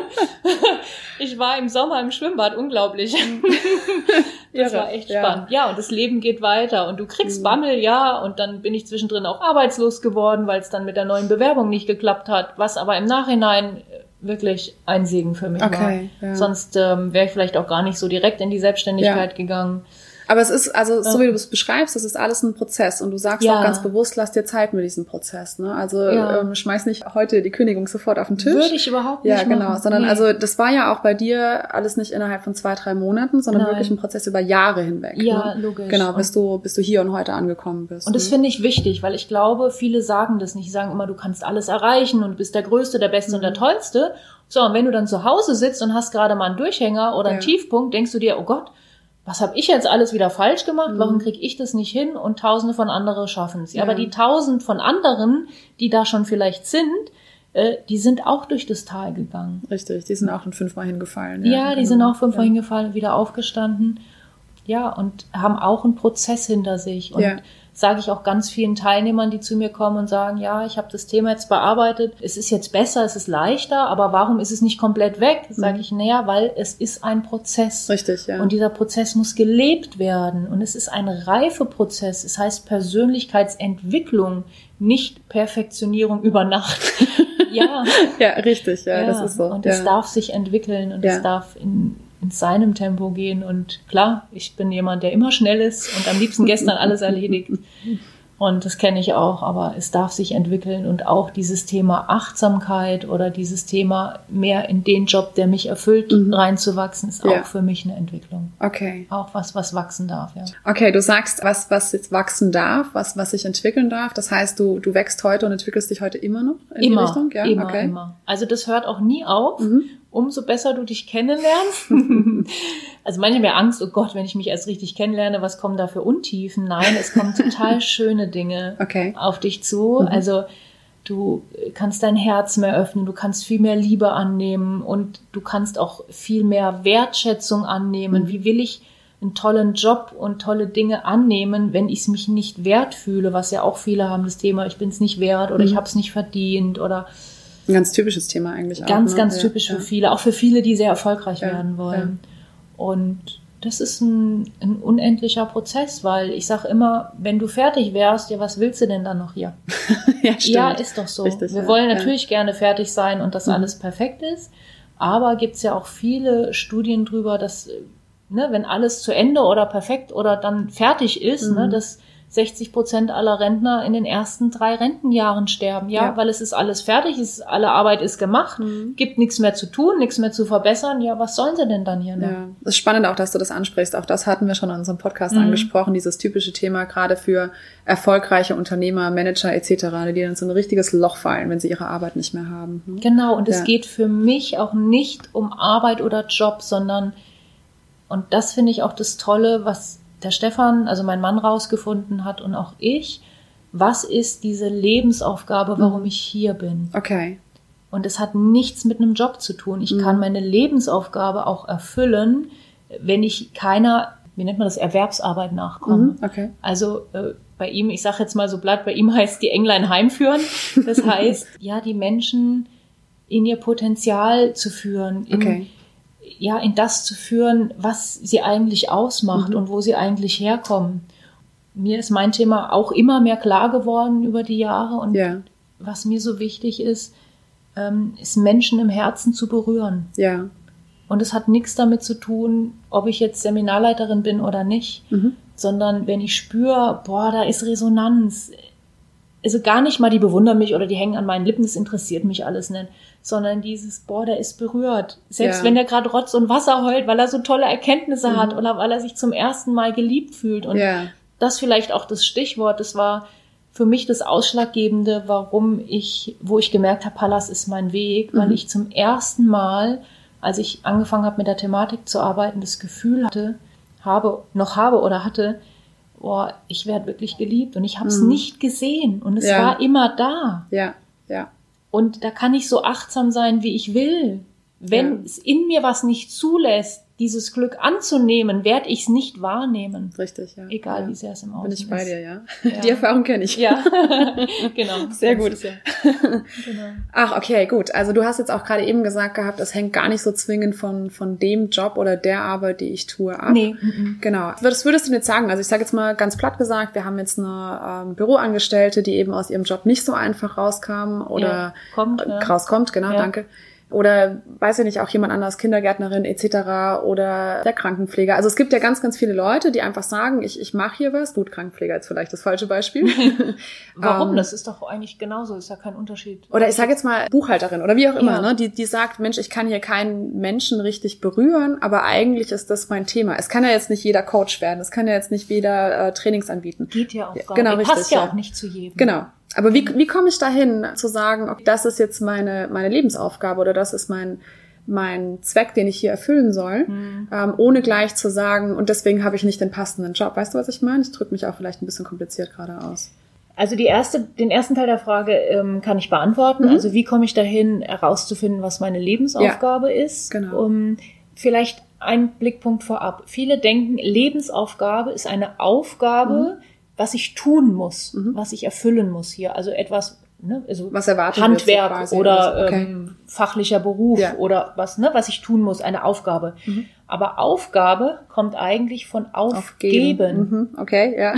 ich war im Sommer im Schwimmbad, unglaublich. das Irre, war echt ja. spannend. Ja, und das Leben geht weiter. Und du kriegst Bammel, ja. Und dann bin ich zwischendrin auch arbeitslos geworden, weil es dann mit der neuen Bewerbung nicht geklappt hat. Was aber im Nachhinein äh, wirklich ein Segen für mich Okay, war. ja. Sonst ähm, wäre ich vielleicht auch gar nicht so direkt in die Selbstständigkeit gegangen. Aber es ist, also so wie du es beschreibst, das ist alles ein Prozess und du sagst Ja. auch ganz bewusst, lass dir Zeit mit diesem Prozess. Ne? Also Ja. ähm, schmeiß nicht heute die Kündigung sofort auf den Tisch. Würde ich überhaupt nicht ja, genau, machen. sondern Nee. also das war ja auch bei dir alles nicht innerhalb von zwei, drei Monaten, sondern Nein. wirklich ein Prozess über Jahre hinweg. Ja, ne? logisch. Genau, Und- bis du, bis du hier und heute angekommen bist. Und das ne? finde ich wichtig, weil ich glaube, viele sagen das nicht. Die sagen immer, du kannst alles erreichen und bist der Größte, der Beste und Mhm. der Tollste. So, und wenn du dann zu Hause sitzt und hast gerade mal einen Durchhänger oder einen Ja. Tiefpunkt, denkst du dir, oh Gott, was habe ich jetzt alles wieder falsch gemacht? Mhm. Warum kriege ich das nicht hin? Und tausende von anderen schaffen es. Ja. Aber die tausend von anderen, die da schon vielleicht sind, äh, die sind auch durch das Tal gegangen. Richtig, die sind auch schon fünfmal hingefallen. Ja, die genau. sind auch fünfmal ja. hingefallen, wieder aufgestanden. Ja, und haben auch einen Prozess hinter sich. Und Ja. Sage ich auch ganz vielen Teilnehmern, die zu mir kommen und sagen, ja, ich habe das Thema jetzt bearbeitet, es ist jetzt besser, es ist leichter, aber warum ist es nicht komplett weg? Sage Mhm. ich, naja, weil es ist ein Prozess. Richtig, ja. Und dieser Prozess muss gelebt werden. Und es ist ein Reifeprozess. Es heißt Persönlichkeitsentwicklung, nicht Perfektionierung über Nacht. ja, ja, richtig, ja, das ist so. Und ja. es darf sich entwickeln und Ja. es darf in, in seinem Tempo gehen. Und klar, ich bin jemand, der immer schnell ist und am liebsten gestern alles erledigt. Und das kenne ich auch, aber es darf sich entwickeln und auch dieses Thema Achtsamkeit oder dieses Thema mehr in den Job, der mich erfüllt, Mhm. reinzuwachsen, ist Ja. auch für mich eine Entwicklung. Okay. Auch was, was wachsen darf, ja. Okay, du sagst, was, was jetzt wachsen darf, was, was sich entwickeln darf. Das heißt, du, du wächst heute und entwickelst dich heute immer noch in Immer, die Richtung? Ja, immer, okay. immer. Also das hört auch nie auf. Mhm. Umso besser du dich kennenlernst. also manche haben ja Angst, oh Gott, wenn ich mich erst richtig kennenlerne, was kommen da für Untiefen? Nein, es kommen total schöne Dinge Okay. auf dich zu. Mhm. Also du kannst dein Herz mehr öffnen, du kannst viel mehr Liebe annehmen und du kannst auch viel mehr Wertschätzung annehmen. Mhm. Wie will ich einen tollen Job und tolle Dinge annehmen, wenn ich es mich nicht wert fühle, was ja auch viele haben, das Thema, ich bin es nicht wert oder Mhm. ich habe es nicht verdient oder Ein ganz typisches Thema eigentlich auch. ganz, ne? ganz Ja, typisch ja. für viele, auch für viele, die sehr erfolgreich Ja, werden wollen. Und das ist ein, ein unendlicher Prozess, weil ich sage immer, wenn du fertig wärst, ja, was willst du denn dann noch hier? ja, stimmt. Ja, ist doch so. Richtig, Wir ja, wollen ja. natürlich gerne fertig sein und dass Mhm. alles perfekt ist. Aber gibt's ja auch viele Studien drüber, dass, ne, wenn alles zu Ende oder perfekt oder dann fertig ist, Mhm. ne, dass 60 Prozent aller Rentner in den ersten drei Rentenjahren sterben. Ja, Ja. weil es ist alles fertig, es ist, alle Arbeit ist gemacht, Mhm. gibt nichts mehr zu tun, nichts mehr zu verbessern. Ja, was sollen sie denn dann hier noch? Ja, es ist spannend auch, dass du das ansprichst. Auch das hatten wir schon in unserem Podcast Mhm. angesprochen, dieses typische Thema gerade für erfolgreiche Unternehmer, Manager etc., die dann in so ein richtiges Loch fallen, wenn sie ihre Arbeit nicht mehr haben. ne? Genau, und es Ja. geht für mich auch nicht um Arbeit oder Job, sondern, und das finde ich auch das Tolle, was der Stefan, also mein Mann, rausgefunden hat und auch ich, was ist diese Lebensaufgabe, warum ich hier bin? Okay. Und es hat nichts mit einem Job zu tun. Ich Mhm. kann meine Lebensaufgabe auch erfüllen, wenn ich keiner, wie nennt man das, Erwerbsarbeit nachkomme. Mhm. Okay. Also äh, bei ihm, ich sage jetzt mal so blatt, bei ihm heißt die Englein heimführen. Das heißt, ja, die Menschen in ihr Potenzial zu führen, in, Okay. Ja, in das zu führen, was sie eigentlich ausmacht Mhm. und wo sie eigentlich herkommen. Mir ist mein Thema auch immer mehr klar geworden über die Jahre und Ja. was mir so wichtig ist, ähm, ist Menschen im Herzen zu berühren. Ja. Und es hat nichts damit zu tun, ob ich jetzt Seminarleiterin bin oder nicht, Mhm. sondern wenn ich spüre, boah, da ist Resonanz. Also gar nicht mal, die bewundern mich oder die hängen an meinen Lippen, das interessiert mich alles nicht, sondern dieses, boah, der ist berührt. Selbst Ja. wenn der gerade Rotz und Wasser heult, weil er so tolle Erkenntnisse Mhm. hat oder weil er sich zum ersten Mal geliebt fühlt. Und Ja. das vielleicht auch das Stichwort, das war für mich das Ausschlaggebende, warum ich, wo ich gemerkt habe, Pallas ist mein Weg, weil Mhm. ich zum ersten Mal, als ich angefangen habe mit der Thematik zu arbeiten, das Gefühl hatte, habe, noch habe oder hatte, boah, ich werde wirklich geliebt und ich habe es Mhm. nicht gesehen und es Ja. war immer da. Ja. Ja. Und da kann ich so achtsam sein, wie ich will. Wenn Ja. es in mir was nicht zulässt, dieses Glück anzunehmen, werde ich es nicht wahrnehmen. Richtig, ja. Egal, ja. wie sehr es im Außen Bin ich bei ist. dir, ja. Ja. Die Erfahrung kenne ich. Ja, genau. Sehr gut. ist Ja. genau. Ach, okay, gut. Also du hast jetzt auch gerade eben gesagt gehabt, es hängt gar nicht so zwingend von, von dem Job oder der Arbeit, die ich tue, ab. Nee. Genau. Was würdest du jetzt sagen? Also ich sage jetzt mal ganz platt gesagt, wir haben jetzt eine ähm, Büroangestellte, die eben aus ihrem Job nicht so einfach rauskam oder kommt, ja. rauskommt, genau, danke. Oder weiß ich nicht, auch jemand anders, Kindergärtnerin etc. oder der Krankenpfleger. Also es gibt ja ganz, ganz viele Leute, die einfach sagen, ich, ich mache hier was. Gut, Krankenpfleger ist vielleicht das falsche Beispiel. Warum? Ähm, das ist doch eigentlich genauso, ist ja kein Unterschied. Oder ich sage jetzt mal Buchhalterin oder wie auch immer, Ja. ne? die, die sagt, Mensch, ich kann hier keinen Menschen richtig berühren, aber eigentlich ist das mein Thema. Es kann ja jetzt nicht jeder Coach werden, es kann ja jetzt nicht jeder äh, Trainings anbieten. Geht ja auch Ja, gar genau, nicht. Passt richtig, ja ja. auch nicht zu jedem. Genau. Aber wie, wie komme ich dahin, zu sagen, okay, das ist jetzt meine, meine Lebensaufgabe oder das ist mein, mein Zweck, den ich hier erfüllen soll, Mhm. ähm, ohne gleich zu sagen, und deswegen habe ich nicht den passenden Job. Weißt du, was ich meine? Ich drücke mich auch vielleicht ein bisschen kompliziert gerade aus. Also die erste, den ersten Teil der Frage ähm, kann ich beantworten. Mhm. Also wie komme ich dahin, herauszufinden, was meine Lebensaufgabe ist? genau. Um, vielleicht ein Blickpunkt vorab. Viele denken, Lebensaufgabe ist eine Aufgabe, was ich tun muss, mhm. was ich erfüllen muss hier. Also etwas, ne, also was erwartet Handwerk so oder okay. ähm, fachlicher Beruf ja. oder was, ne, was ich tun muss, eine Aufgabe. Mhm. Aber Aufgabe kommt eigentlich von Aufgeben. Aufgeben. Mhm. Okay, ja.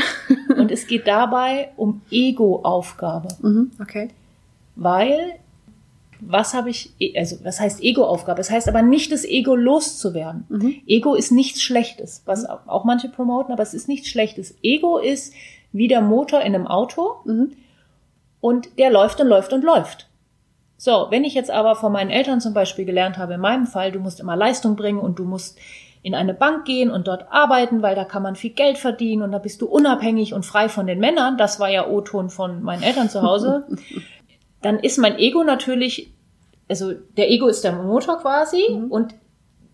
Und es geht dabei um Ego-Aufgabe. Mhm. Okay. Weil was habe ich, also was heißt Ego-Aufgabe? Das heißt aber nicht, das Ego loszuwerden. Mhm. Ego ist nichts Schlechtes, was auch manche promoten, aber es ist nichts Schlechtes. Ego ist wie der Motor in einem Auto mhm. und der läuft und läuft und läuft. So, wenn ich jetzt aber von meinen Eltern zum Beispiel gelernt habe, in meinem Fall, du musst immer Leistung bringen und du musst in eine Bank gehen und dort arbeiten, weil da kann man viel Geld verdienen und da bist du unabhängig und frei von den Männern. Das war ja O-Ton von meinen Eltern zu Hause. dann ist mein Ego natürlich, also der Ego ist der Motor quasi mhm. und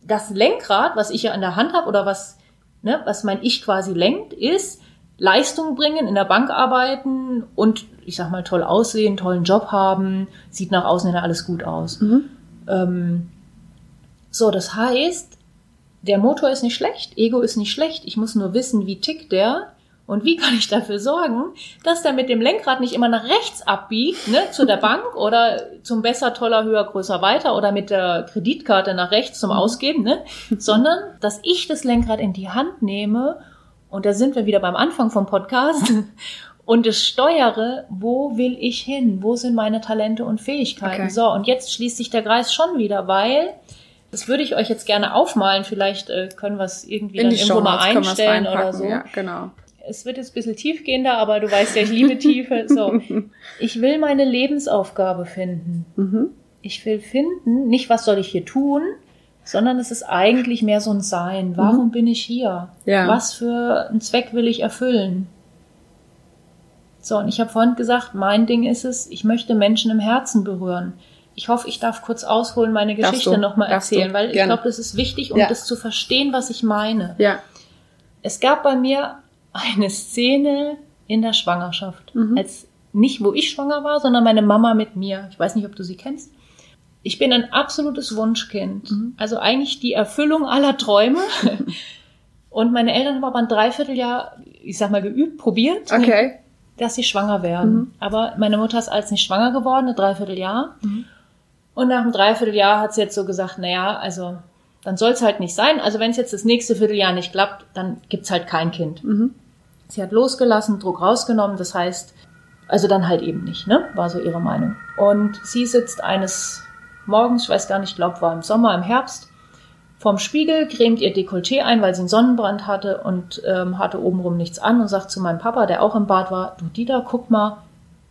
das Lenkrad, was ich ja in der Hand habe oder was, ne, was mein Ich quasi lenkt, ist Leistung bringen, in der Bank arbeiten und ich sag mal toll aussehen, tollen Job haben, sieht nach außen hin alles gut aus. Mhm. Ähm, so, das heißt, der Motor ist nicht schlecht, Ego ist nicht schlecht, ich muss nur wissen, wie tickt der und wie kann ich dafür sorgen, dass der mit dem Lenkrad nicht immer nach rechts abbiegt, ne, zu der Bank oder zum besser, toller, höher, größer, weiter oder mit der Kreditkarte nach rechts zum mhm. Ausgeben, ne, sondern dass ich das Lenkrad in die Hand nehme und da sind wir wieder beim Anfang vom Podcast und es steuere, wo will ich hin? Wo sind meine Talente und Fähigkeiten? Okay. So, und jetzt schließt sich der Kreis schon wieder, weil das würde ich euch jetzt gerne aufmalen. Vielleicht äh, können wir es irgendwie in dann irgendwo mal einstellen oder so. Ja, genau es wird jetzt ein bisschen tiefgehender, aber du weißt ja, ich liebe Tiefe. So, ich will meine Lebensaufgabe finden. Mhm. Ich will finden, nicht was soll ich hier tun, sondern es ist eigentlich mehr so ein Sein. Warum mhm. bin ich hier? Ja. Was für einen Zweck will ich erfüllen? So, und ich habe vorhin gesagt, mein Ding ist es, ich möchte Menschen im Herzen berühren. Ich hoffe, ich darf kurz ausholen, meine Geschichte nochmal erzählen, weil ich glaube, das ist wichtig, um ja. das zu verstehen, was ich meine. Ja. Es gab bei mir eine Szene in der Schwangerschaft. Mhm. Als nicht, wo ich schwanger war, sondern meine Mama mit mir. Ich weiß nicht, ob du sie kennst. Ich bin ein absolutes Wunschkind. Mhm. Also eigentlich die Erfüllung aller Träume. Und meine Eltern haben aber ein Dreivierteljahr, ich sag mal, geübt, probiert, okay. dass sie schwanger werden. Mhm. Aber meine Mutter ist als nicht schwanger geworden, ein Dreivierteljahr. Mhm. Und nach einem Dreivierteljahr hat sie jetzt so gesagt, naja, also dann soll es halt nicht sein. Also wenn es jetzt das nächste Vierteljahr nicht klappt, dann gibt's halt kein Kind. Mhm. Sie hat losgelassen, Druck rausgenommen, das heißt, also dann halt eben nicht, ne? War so ihre Meinung. Und sie sitzt eines Morgens, ich weiß gar nicht, glaub, war im Sommer, im Herbst, vorm Spiegel, cremt ihr Dekolleté ein, weil sie einen Sonnenbrand hatte und ähm, hatte obenrum nichts an und sagt zu meinem Papa, der auch im Bad war, du Dieter, guck mal,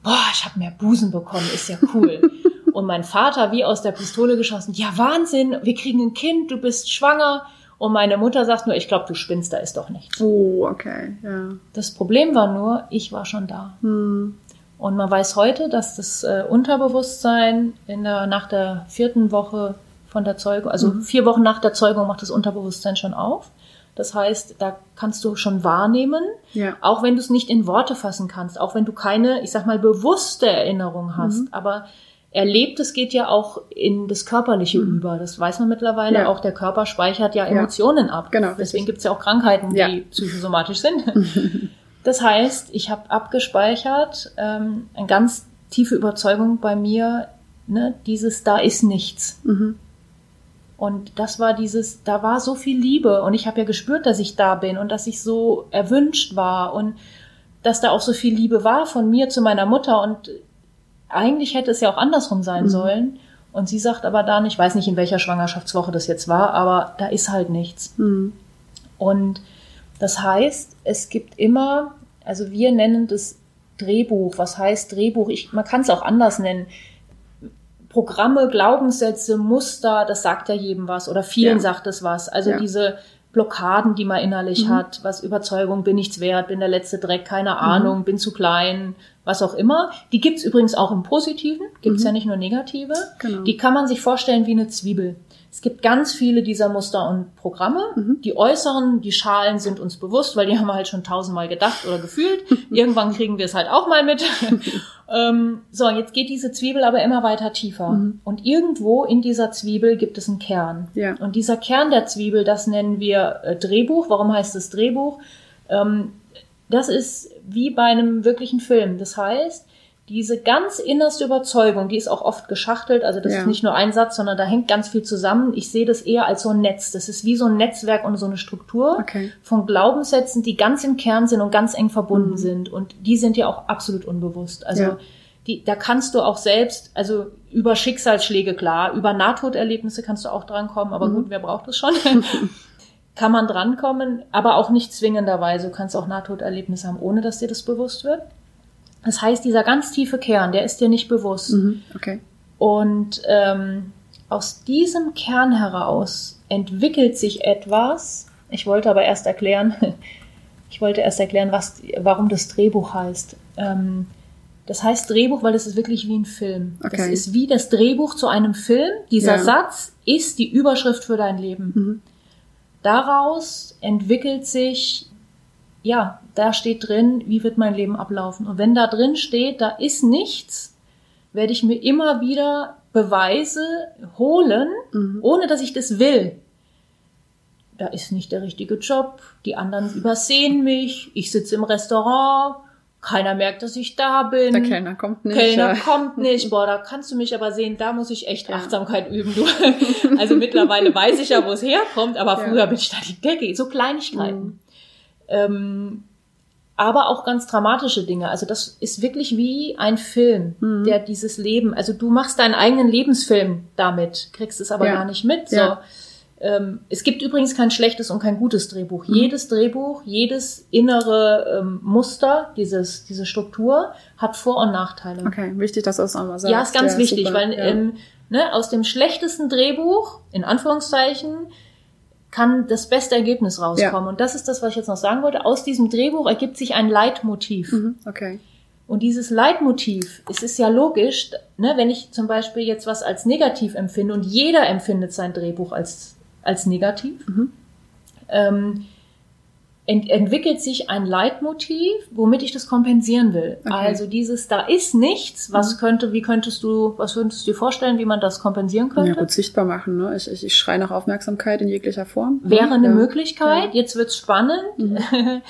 boah, ich habe mehr Busen bekommen, ist ja cool. und mein Vater wie aus der Pistole geschossen, ja Wahnsinn, wir kriegen ein Kind, du bist schwanger. Und meine Mutter sagt nur, ich glaube, du spinnst, da ist doch nichts. Oh, okay, ja. Das Problem war nur, ich war schon da. Hm. Und man weiß heute, dass das äh, Unterbewusstsein in der, nach der vierten Woche von der Zeugung, also mhm. vier Wochen nach der Zeugung macht das Unterbewusstsein schon auf. Das heißt, da kannst du schon wahrnehmen, ja. auch wenn du es nicht in Worte fassen kannst, auch wenn du keine, ich sag mal, bewusste Erinnerung hast. Mhm. Aber Erlebtes geht ja auch in das Körperliche mhm. über. Das weiß man mittlerweile. Ja. Auch der Körper speichert ja Emotionen ja. ab. Genau. Deswegen gibt es ja auch Krankheiten, die ja. psychosomatisch sind. das heißt, ich habe abgespeichert, ähm, eine ganz tiefe Überzeugung bei mir, ne, dieses da ist nichts. Mhm. Und das war dieses, da war so viel Liebe und ich habe ja gespürt, dass ich da bin und dass ich so erwünscht war und dass da auch so viel Liebe war von mir zu meiner Mutter und eigentlich hätte es ja auch andersrum sein mhm. sollen. Und sie sagt aber dann, ich weiß nicht, in welcher Schwangerschaftswoche das jetzt war, aber da ist halt nichts. Mhm. Und das heißt, es gibt immer, also wir nennen das Drehbuch. Was heißt Drehbuch? Ich, man kann es auch anders nennen. Programme, Glaubenssätze, Muster, das sagt ja jedem was oder vielen ja. sagt es was. Also ja. diese Blockaden, die man innerlich mhm. hat, was Überzeugung, bin nichts wert, bin der letzte Dreck, keine mhm. Ahnung, bin zu klein, was auch immer. Die gibt's übrigens auch im Positiven, gibt's mhm. ja nicht nur negative. Genau. Die kann man sich vorstellen wie eine Zwiebel. Es gibt ganz viele dieser Muster und Programme. Mhm. Die äußeren, die Schalen sind uns bewusst, weil die haben wir halt schon tausendmal gedacht oder gefühlt. Irgendwann kriegen wir es halt auch mal mit. ähm, so, jetzt geht diese Zwiebel aber immer weiter tiefer. Mhm. Und irgendwo in dieser Zwiebel gibt es einen Kern. Ja. Und dieser Kern der Zwiebel, das nennen wir äh, Drehbuch. Warum heißt es Drehbuch? Ähm, Das ist wie bei einem wirklichen Film. Das heißt, diese ganz innerste Überzeugung, die ist auch oft geschachtelt, also das Ja. ist nicht nur ein Satz, sondern da hängt ganz viel zusammen. Ich sehe das eher als so ein Netz. Das ist wie so ein Netzwerk und so eine Struktur Okay. von Glaubenssätzen, die ganz im Kern sind und ganz eng verbunden Mhm. sind. Und die sind ja auch absolut unbewusst. Also Ja. die, da kannst du auch selbst, also über Schicksalsschläge klar, über Nahtoderlebnisse kannst du auch drankommen, aber Mhm. gut, wer braucht das schon? Kann man drankommen, aber auch nicht zwingenderweise. Du kannst auch Nahtoderlebnisse haben, ohne dass dir das bewusst wird. Das heißt, dieser ganz tiefe Kern, der ist dir nicht bewusst. Mhm. Okay. Und ähm, aus diesem Kern heraus entwickelt sich etwas. Ich wollte aber erst erklären, ich wollte erst erklären, was, warum das Drehbuch heißt. Ähm, das heißt Drehbuch, weil das ist wirklich wie ein Film. Das Okay. ist wie das Drehbuch zu einem Film. Dieser Ja. Satz ist die Überschrift für dein Leben. Mhm. Daraus entwickelt sich, ja, da steht drin, wie wird mein Leben ablaufen. Und wenn da drin steht, da ist nichts, werde ich mir immer wieder Beweise holen, Mhm. ohne dass ich das will. Da ist nicht der richtige Job, die anderen übersehen mich, ich sitze im Restaurant, keiner merkt, dass ich da bin. Der Kellner kommt nicht. Kellner ja. kommt nicht. Boah, da kannst du mich aber sehen, da muss ich echt Ja. Achtsamkeit üben. Du. Also mittlerweile weiß ich ja, wo es herkommt, aber Ja. früher bin ich da die Decke. So Kleinigkeiten. Mhm. Ähm, aber auch ganz dramatische Dinge. Also das ist wirklich wie ein Film, Mhm. der dieses Leben, also du machst deinen eigenen Lebensfilm damit, kriegst es aber Ja. gar nicht mit. So. Ja. Ähm, es gibt übrigens kein schlechtes und kein gutes Drehbuch. Mhm. Jedes Drehbuch, jedes innere ähm, Muster, dieses, diese Struktur hat Vor- und Nachteile. Okay, wichtig, dass du es auch mal sagst. Ja, ist ganz wichtig, super. weil ja. ähm, ne, aus dem schlechtesten Drehbuch, in Anführungszeichen, kann das beste Ergebnis rauskommen. Und das ist das, was ich jetzt noch sagen wollte. Aus diesem Drehbuch ergibt sich ein Leitmotiv. Mhm, okay. Und dieses Leitmotiv, es ist ja logisch, ne, wenn ich zum Beispiel jetzt was als negativ empfinde und jeder empfindet sein Drehbuch als, als negativ, Mhm. ähm, ent entwickelt sich ein Leitmotiv, womit ich das kompensieren will. Okay. Also dieses, da ist nichts, was Mhm. könnte, wie könntest du, was würdest du dir vorstellen, wie man das kompensieren Ja, könnte? gut sichtbar machen. Ne? Ich, ich, ich schreie nach Aufmerksamkeit in jeglicher Form. Wäre eine ja. Möglichkeit. Jetzt wird's spannend. Mhm.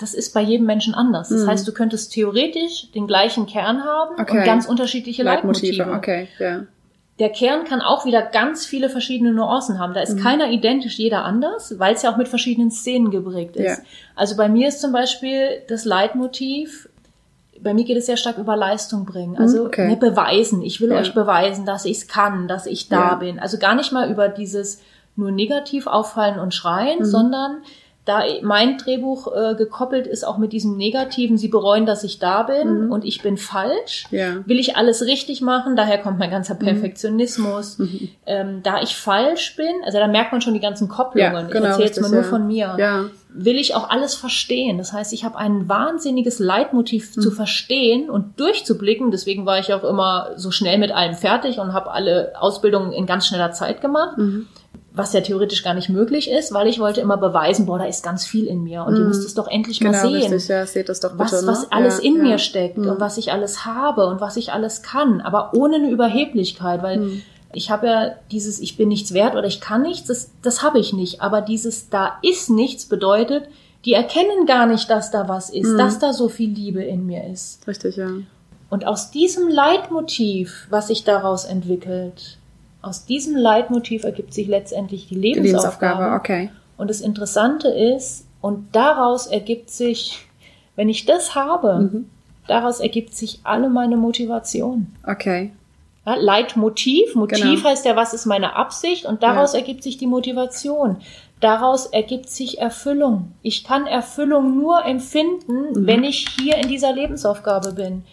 Das ist bei jedem Menschen anders. Das Mhm. heißt, du könntest theoretisch den gleichen Kern haben Okay. und ganz unterschiedliche Leitmotive. Leitmotive. Okay, ja. Der Kern kann auch wieder ganz viele verschiedene Nuancen haben. Da ist Mhm. keiner identisch, jeder anders, weil es ja auch mit verschiedenen Szenen geprägt ist. Ja. Also bei mir ist zum Beispiel das Leitmotiv, bei mir geht es sehr stark über Leistung bringen. Also Mhm, okay. ne, beweisen. Ich will Ja. euch beweisen, dass ich es kann, dass ich da Ja. bin. Also gar nicht mal über dieses nur negativ auffallen und schreien, Mhm. sondern da mein Drehbuch äh, gekoppelt ist auch mit diesem Negativen, sie bereuen, dass ich da bin Mhm. und ich bin falsch Ja. will ich alles richtig machen, daher kommt mein ganzer Perfektionismus. Mhm. Ähm, da ich falsch bin, also da merkt man schon die ganzen Kopplungen. Ja, ich genau, erzähle jetzt mal nur ja. von mir. Ja. Will ich auch alles verstehen. Das heißt, ich habe ein wahnsinniges Leitmotiv Mhm. zu verstehen und durchzublicken. Deswegen war ich auch immer so schnell mit allem fertig und habe alle Ausbildungen in ganz schneller Zeit gemacht. Was ja theoretisch gar nicht möglich ist, weil ich wollte immer beweisen, boah, da ist ganz viel in mir und ihr Mhm. müsst es doch endlich Genau, mal sehen richtig. Ja, seht das doch bitte. was, ne? was alles ja, in ja. mir steckt Mhm. und was ich alles habe und was ich alles kann, aber ohne eine Überheblichkeit, weil Mhm. ich habe ja dieses ich bin nichts wert oder ich kann nichts, das, das habe ich nicht, aber dieses da ist nichts bedeutet, die erkennen gar nicht, dass da was ist, dass da so viel Liebe in mir ist. Richtig, ja. Und aus diesem Leitmotiv, was sich daraus entwickelt, aus diesem Leitmotiv ergibt sich letztendlich die Lebensaufgabe. Lebensaufgabe, okay. Und das Interessante ist, und daraus ergibt sich, wenn ich das habe, Mhm. daraus ergibt sich alle meine Motivation. Okay. Ja, Leitmotiv, Motiv Genau. heißt ja, was ist meine Absicht? Und daraus ergibt sich die Motivation. Daraus ergibt sich Erfüllung. Ich kann Erfüllung nur empfinden, Mhm. wenn ich hier in dieser Lebensaufgabe bin.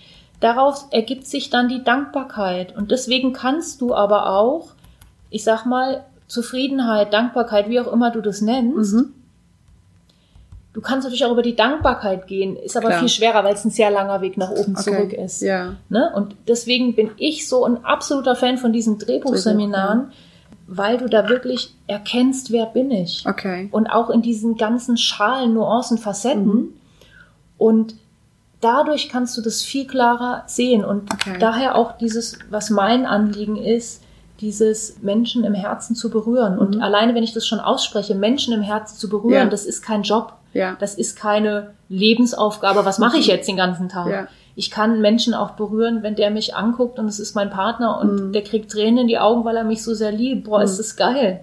Daraus ergibt sich dann die Dankbarkeit. Und deswegen kannst du aber auch, ich sag mal, Zufriedenheit, Dankbarkeit, wie auch immer du das nennst, Mhm. Du kannst natürlich auch über die Dankbarkeit gehen, ist aber Klar. viel schwerer, weil es ein sehr langer Weg nach oben Okay. zurück ist. Ja. Ne? Und deswegen bin ich so ein absoluter Fan von diesen Drehbuchseminaren, weil du da wirklich erkennst, wer bin ich. Okay. Und auch in diesen ganzen Schalen, Nuancen, Facetten. Mhm. Und dadurch kannst du das viel klarer sehen. Und Okay. daher auch dieses, was mein Anliegen ist, dieses Menschen im Herzen zu berühren. Und Mhm. alleine, wenn ich das schon ausspreche, Menschen im Herzen zu berühren, Ja. das ist kein Job. Ja. Das ist keine Lebensaufgabe. Was mache ich jetzt den ganzen Tag? Ja. Ich kann Menschen auch berühren, wenn der mich anguckt und es ist mein Partner und der kriegt Tränen in die Augen, weil er mich so sehr liebt. Boah, ist das geil.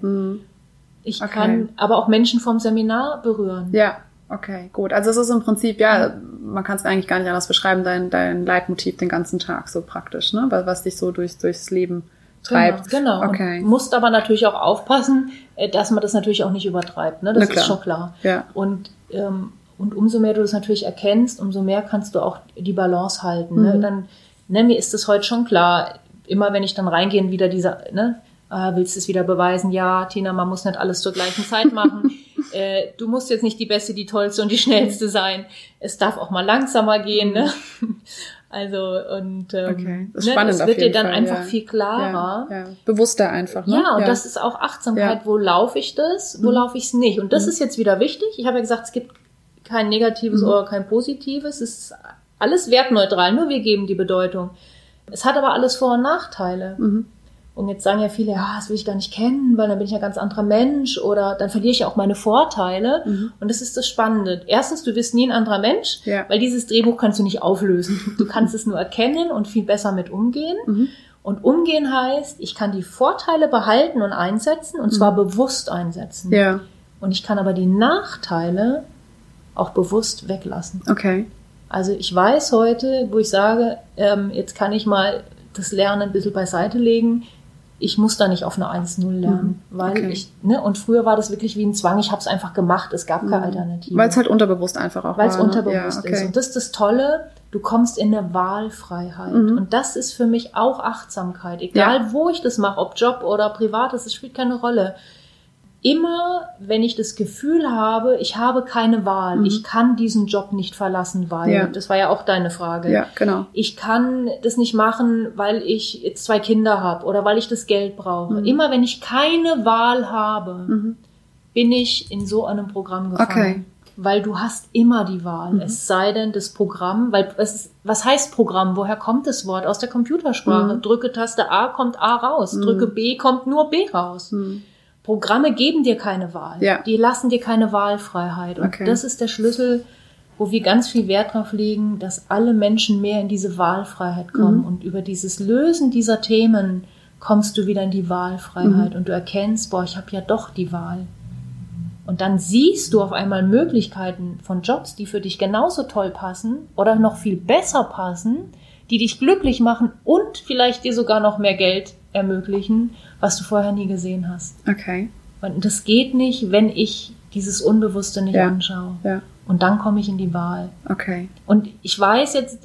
Ich Okay. kann aber auch Menschen vom Seminar berühren. Ja, okay, gut. Also es ist im Prinzip, ja, man kann es eigentlich gar nicht anders beschreiben, dein, dein Leitmotiv den ganzen Tag so praktisch, ne? Was, was dich so durch, durchs Leben treibt. Genau, genau. Okay. Und musst aber natürlich auch aufpassen, äh, dass man das natürlich auch nicht übertreibt. Ne? Das ist schon klar. Ja. Und, ähm, und umso mehr du das natürlich erkennst, umso mehr kannst du auch die Balance halten. Ne? Mhm. Dann, ne, mir ist das heute schon klar. Immer wenn ich dann reingehe wieder dieser, ne, ah, willst du es wieder beweisen? Ja, Tina, man muss nicht alles zur gleichen Zeit machen. äh, du musst jetzt nicht die Beste, die Tollste und die Schnellste sein. Es darf auch mal langsamer gehen. Ne? Also und ähm, Okay, das ne, auf wird dir dann Fall, einfach ja. viel klarer. Ja, ja. Bewusster einfach, ne? Ja, und das ist auch Achtsamkeit. Wo laufe ich das? Wo laufe ich es nicht? Und das ist jetzt wieder wichtig. Ich habe ja gesagt, es gibt kein negatives oder kein positives. Es ist alles wertneutral, nur wir geben die Bedeutung. Es hat aber alles Vor- und Nachteile. Und jetzt sagen ja viele, ja, das will ich gar nicht kennen, weil dann bin ich ja ein ganz anderer Mensch oder dann verliere ich ja auch meine Vorteile. Und das ist das Spannende. Erstens, du bist nie ein anderer Mensch, Ja. weil dieses Drehbuch kannst du nicht auflösen. Du kannst es nur erkennen und viel besser mit umgehen. Und umgehen heißt, ich kann die Vorteile behalten und einsetzen und zwar bewusst einsetzen. Ja, Und ich kann aber die Nachteile auch bewusst weglassen. okay. Also ich weiß heute, wo ich sage, ähm, jetzt kann ich mal das Lernen ein bisschen beiseite legen. Ich muss da nicht auf eine 1-0 lernen, weil okay. ich, ne, und früher war das wirklich wie ein Zwang, ich habe es einfach gemacht, es gab keine Alternative. Weil es halt unterbewusst einfach auch Weil es ne? unterbewusst ja, okay. ist. Und das ist das Tolle, du kommst in eine Wahlfreiheit. Mhm. Und das ist für mich auch Achtsamkeit. Egal wo ich das mache, ob Job oder privat, das spielt keine Rolle. Immer, wenn ich das Gefühl habe, ich habe keine Wahl, ich kann diesen Job nicht verlassen, weil, Mhm. Ja. das war ja auch deine Frage. Ja, genau. Ich kann das nicht machen, weil ich jetzt zwei Kinder habe oder weil ich das Geld brauche. Mhm. Immer wenn ich keine Wahl habe, bin ich in so einem Programm gefangen. Okay. Mhm. Weil du hast immer die Wahl. Es sei denn, das Programm, weil was, ist, was heißt Programm? Woher kommt das Wort? Aus der Computersprache. Mhm. Drücke Taste A, kommt A raus. Drücke B, kommt nur B raus. Programme geben dir keine Wahl. Mhm. Ja. Die lassen dir keine Wahlfreiheit. Und Okay. das ist der Schlüssel, wo wir ganz viel Wert drauf legen, dass alle Menschen mehr in diese Wahlfreiheit kommen. Mhm. Und über dieses Lösen dieser Themen kommst du wieder in die Mhm. Wahlfreiheit und du erkennst, boah, ich habe ja doch die Wahl. Und dann siehst du auf einmal Möglichkeiten von Jobs, die für dich genauso toll passen oder noch viel besser passen, die dich glücklich machen und vielleicht dir sogar noch mehr Geld ermöglichen, was du vorher nie gesehen hast. Okay. Und das geht nicht, wenn ich dieses Unbewusste nicht Ja. anschaue. Ja, Und dann komme ich in die Wahl. okay. Und ich weiß jetzt,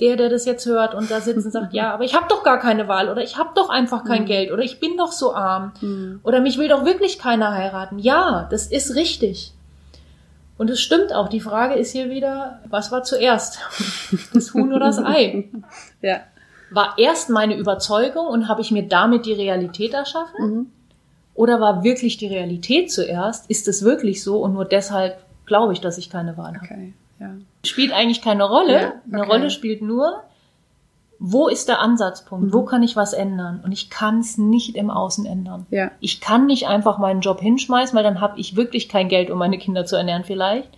der, der das jetzt hört und da sitzt und sagt, ja, aber ich habe doch gar keine Wahl oder ich habe doch einfach Mhm. kein Geld oder ich bin doch so arm oder mich will doch wirklich keiner heiraten. Ja, das ist richtig. Und es stimmt auch. Die Frage ist hier wieder, was war zuerst? Das Huhn oder das Ei? Ja. War erst meine Überzeugung und habe ich mir damit die Realität erschaffen? Mhm. Oder war wirklich die Realität zuerst? Ist es wirklich so und nur deshalb glaube ich, dass ich keine Wahl habe? Okay. Ja. spielt eigentlich keine Rolle. Ja, Eine okay. Rolle spielt nur, wo ist der Ansatzpunkt? Mhm. Wo kann ich was ändern? Und ich kann es nicht im Außen ändern. Ja. Ich kann nicht einfach meinen Job hinschmeißen, weil dann habe ich wirklich kein Geld, um meine Kinder zu ernähren vielleicht.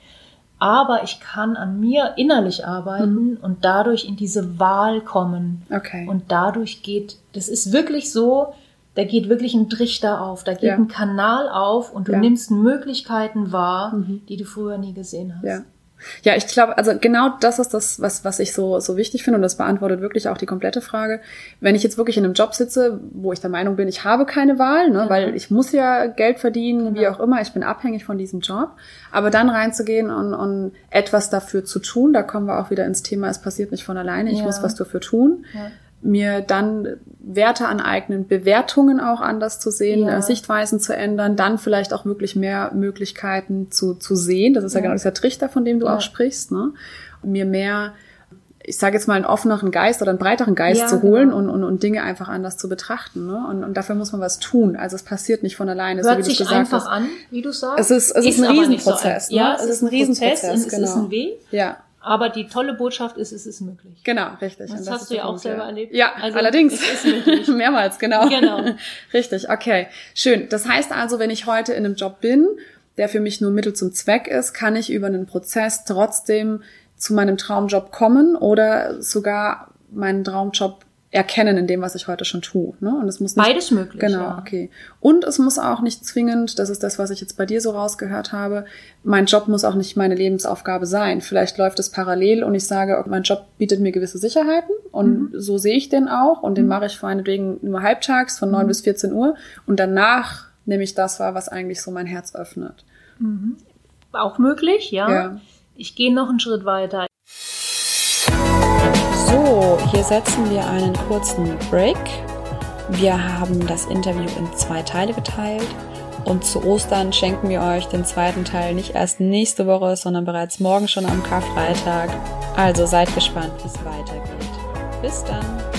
Aber ich kann an mir innerlich arbeiten Mhm. und dadurch in diese Wahl kommen. Okay. Und dadurch geht, das ist wirklich so, da geht wirklich ein Trichter auf, da geht Ja. ein Kanal auf und du Ja. Mhm. nimmst Möglichkeiten wahr, die du früher nie gesehen hast. Ja. Ja, ich glaube, also genau das ist das, was, was ich so, so wichtig finde und das beantwortet wirklich auch die komplette Frage. Wenn ich jetzt wirklich in einem Job sitze, wo ich der Meinung bin, ich habe keine Wahl, ne, weil ich muss ja Geld verdienen, wie auch immer, ich bin abhängig von diesem Job, aber dann reinzugehen und, und etwas dafür zu tun, da kommen wir auch wieder ins Thema, es passiert nicht von alleine, ich Ja. muss was dafür tun. Ja. Mir dann Werte aneignen, Bewertungen auch anders zu sehen, Ja. äh, Sichtweisen zu ändern, dann vielleicht auch wirklich mehr Möglichkeiten zu, zu sehen. Das ist ja, Ja. genau dieser Trichter, von dem du Ja. auch sprichst. Ne? Mir mehr, ich sage jetzt mal, einen offeneren Geist oder einen breiteren Geist zu holen genau. und, und, und Dinge einfach anders zu betrachten. Ne? Und, und dafür muss man was tun. Also es passiert nicht von alleine, so wie Hört sich gesagt einfach hast. an, wie du sagst. Es ist- es ist ein aber nicht Riesenprozess, ein- Ja, ne? es, ist ein Riesenprozess, es genau. ist ein Weg. Ja, Aber die tolle Botschaft ist, es ist möglich. Genau, richtig. Das Und hast du ja auch selber erlebt. Ja, Also, allerdings. es ist möglich. Mehrmals, genau. Genau. Richtig, okay. Schön. Das heißt also, wenn ich heute in einem Job bin der für mich nur Mittel zum Zweck ist, kann ich über einen Prozess trotzdem zu meinem Traumjob kommen oder sogar meinen Traumjob erkennen in dem, was ich heute schon tue. Ne? Und es muss nicht, beides möglich. Genau, ja. okay. Und es muss auch nicht zwingend, das ist das, was ich jetzt bei dir so rausgehört habe. Mein Job muss auch nicht meine Lebensaufgabe sein. Vielleicht läuft es parallel und ich sage, mein Job bietet mir gewisse Sicherheiten und mhm. so sehe ich den auch und den mhm. mache ich vor meinetwegen nur halbtags von neun mhm. bis 14 Uhr und danach nehme ich das wahr, was eigentlich so mein Herz öffnet. Mhm. Auch möglich, ja. ja. Ich gehe noch einen Schritt weiter. So, hier setzen wir einen kurzen Break. Wir haben das Interview in zwei Teile geteilt und zu Ostern schenken wir euch den zweiten Teil nicht erst nächste Woche, sondern bereits morgen schon am Karfreitag. Also seid gespannt, wie es weitergeht. Bis dann!